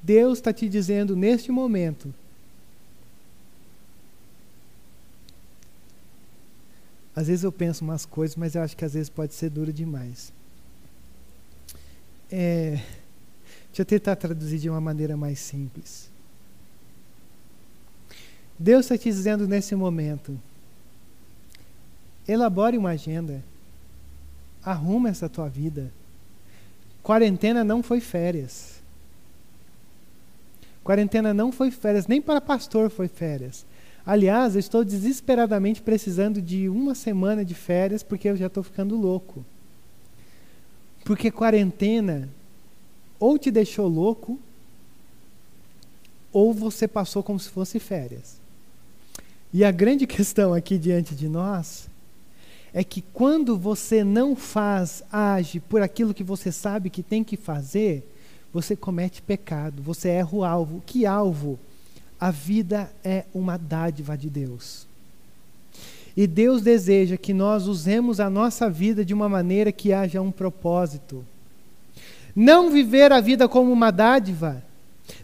[SPEAKER 1] Deus está te dizendo neste momento. Às vezes eu penso umas coisas, mas eu acho que às vezes pode ser duro demais. É, deixa eu tentar traduzir de uma maneira mais simples. Deus está te dizendo nesse momento: elabore uma agenda, arruma essa tua vida. Quarentena não foi férias. Quarentena não foi férias, nem para pastor foi férias. Aliás, eu estou desesperadamente precisando de uma semana de férias porque eu já estou ficando louco. Porque quarentena ou te deixou louco, ou você passou como se fosse férias. E a grande questão aqui diante de nós é que quando você não faz, age por aquilo que você sabe que tem que fazer, você comete pecado, você erra o alvo. Que alvo? A vida é uma dádiva de Deus. E Deus deseja que nós usemos a nossa vida de uma maneira que haja um propósito. Não viver a vida como uma dádiva,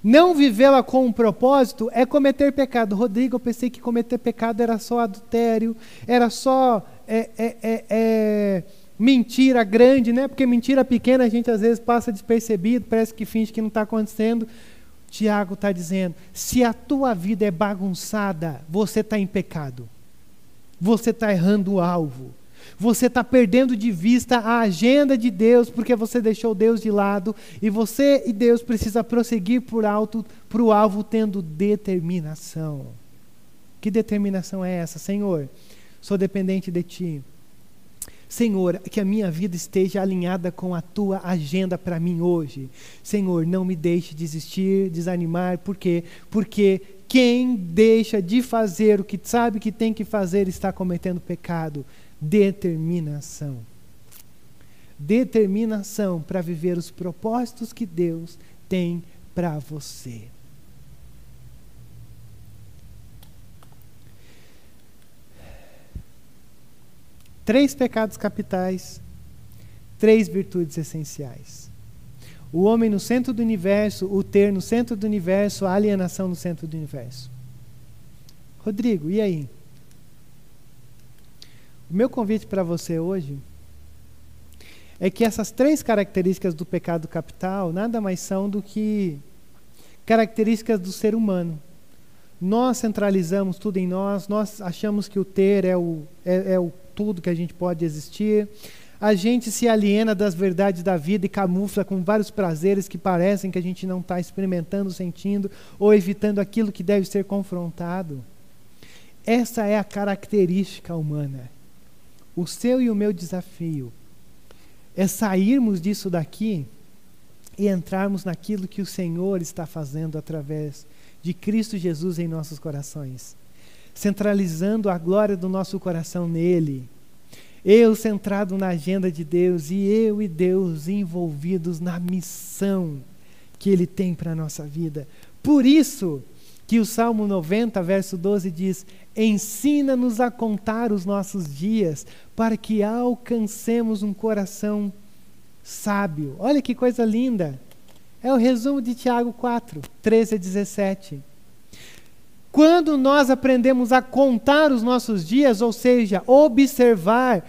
[SPEAKER 1] não vivê-la com um propósito é cometer pecado. Rodrigo, eu pensei que cometer pecado era só adultério, era só é, é, é, é, mentira grande, né? Porque mentira pequena a gente às vezes passa despercebido, parece que finge que não está acontecendo. Tiago está dizendo: se a tua vida é bagunçada, você está em pecado. Você está errando o alvo. Você está perdendo de vista a agenda de Deus porque você deixou Deus de lado e você e Deus precisa prosseguir por alto para o alvo tendo determinação. Que determinação é essa, Senhor? Sou dependente de Ti. Senhor, que a minha vida esteja alinhada com a tua agenda para mim hoje. Senhor, não me deixe desistir, desanimar, por quê? Porque quem deixa de fazer o que sabe que tem que fazer está cometendo pecado determinação. Determinação para viver os propósitos que Deus tem para você. Três pecados capitais, três virtudes essenciais. O homem no centro do universo, o ter no centro do universo, a alienação no centro do universo. Rodrigo, e aí? O meu convite para você hoje é que essas três características do pecado capital nada mais são do que características do ser humano. Nós centralizamos tudo em nós, nós achamos que o ter é o, é, é o tudo que a gente pode existir. A gente se aliena das verdades da vida e camufla com vários prazeres que parecem que a gente não está experimentando, sentindo ou evitando aquilo que deve ser confrontado. Essa é a característica humana. O seu e o meu desafio é sairmos disso daqui e entrarmos naquilo que o Senhor está fazendo através de Cristo Jesus em nossos corações, centralizando a glória do nosso coração nele. Eu centrado na agenda de Deus e eu e Deus envolvidos na missão que Ele tem para a nossa vida. Por isso que o Salmo 90, verso 12 diz: Ensina-nos a contar os nossos dias, para que alcancemos um coração sábio. Olha que coisa linda! É o resumo de Tiago 4, 13 a 17. Quando nós aprendemos a contar os nossos dias, ou seja, observar,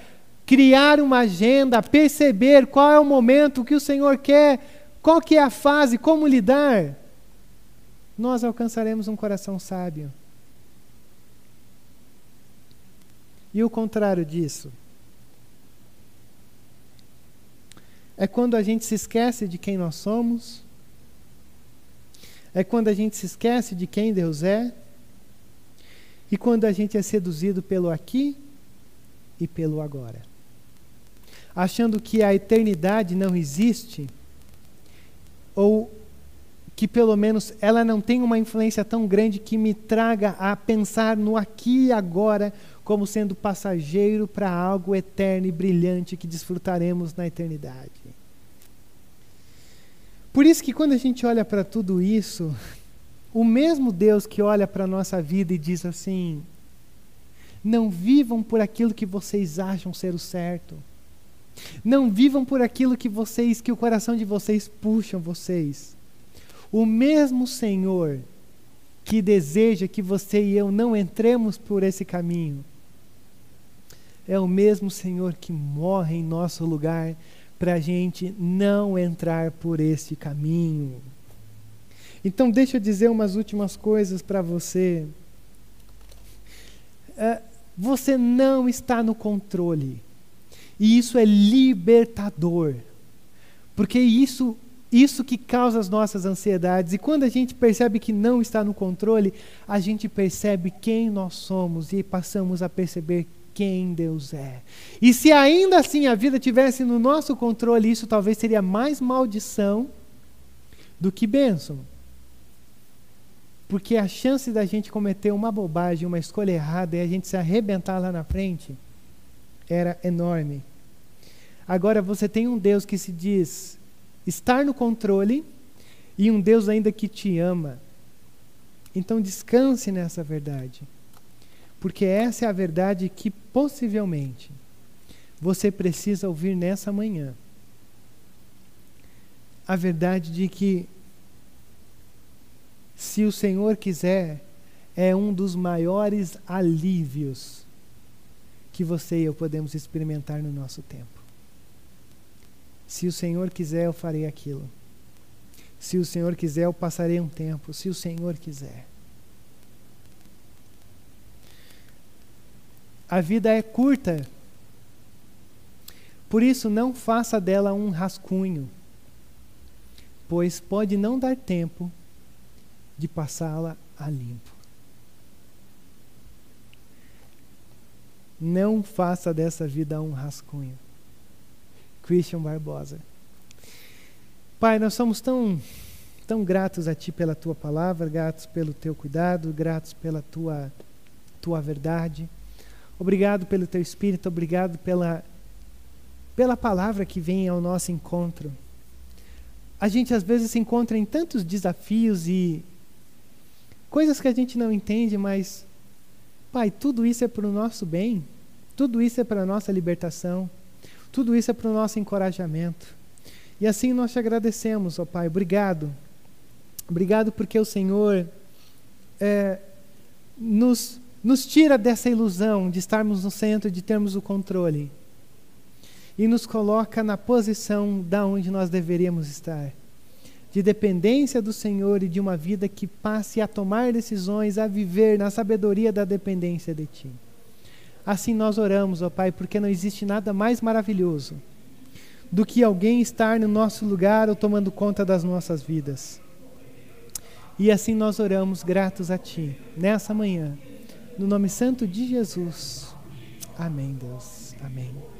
[SPEAKER 1] criar uma agenda, perceber qual é o momento que o Senhor quer, qual que é a fase, como lidar, nós alcançaremos um coração sábio. E o contrário disso? É quando a gente se esquece de quem nós somos, é quando a gente se esquece de quem Deus é, e quando a gente é seduzido pelo aqui e pelo agora. Achando que a eternidade não existe, ou que pelo menos ela não tem uma influência tão grande que me traga a pensar no aqui e agora como sendo passageiro para algo eterno e brilhante que desfrutaremos na eternidade. Por isso que quando a gente olha para tudo isso, o mesmo Deus que olha para a nossa vida e diz assim: não vivam por aquilo que vocês acham ser o certo. Não vivam por aquilo que vocês, que o coração de vocês puxam vocês. O mesmo Senhor que deseja que você e eu não entremos por esse caminho, é o mesmo Senhor que morre em nosso lugar para a gente não entrar por esse caminho. Então, deixa eu dizer umas últimas coisas para você. É, você não está no controle. E isso é libertador. Porque isso isso que causa as nossas ansiedades. E quando a gente percebe que não está no controle, a gente percebe quem nós somos e passamos a perceber quem Deus é. E se ainda assim a vida tivesse no nosso controle, isso talvez seria mais maldição do que bênção. Porque a chance da gente cometer uma bobagem, uma escolha errada e a gente se arrebentar lá na frente era enorme. Agora você tem um Deus que se diz estar no controle e um Deus ainda que te ama. Então descanse nessa verdade. Porque essa é a verdade que possivelmente você precisa ouvir nessa manhã. A verdade de que se o Senhor quiser, é um dos maiores alívios que você e eu podemos experimentar no nosso tempo. Se o Senhor quiser, eu farei aquilo. Se o Senhor quiser, eu passarei um tempo. Se o Senhor quiser. A vida é curta. Por isso, não faça dela um rascunho, pois pode não dar tempo de passá-la a limpo. Não faça dessa vida um rascunho. Christian Barbosa. Pai, nós somos tão, tão gratos a Ti pela Tua palavra, gratos pelo Teu cuidado, gratos pela Tua, tua verdade. Obrigado pelo Teu Espírito, obrigado pela, pela palavra que vem ao nosso encontro. A gente às vezes se encontra em tantos desafios e coisas que a gente não entende, mas, Pai, tudo isso é para o nosso bem, tudo isso é para a nossa libertação. Tudo isso é para o nosso encorajamento. E assim nós te agradecemos, ó Pai. Obrigado. Obrigado porque o Senhor é, nos, nos tira dessa ilusão de estarmos no centro, de termos o controle. E nos coloca na posição da onde nós deveríamos estar. De dependência do Senhor e de uma vida que passe a tomar decisões, a viver na sabedoria da dependência de Ti. Assim nós oramos, ó Pai, porque não existe nada mais maravilhoso do que alguém estar no nosso lugar ou tomando conta das nossas vidas. E assim nós oramos gratos a Ti, nessa manhã, no nome santo de Jesus. Amém, Deus. Amém.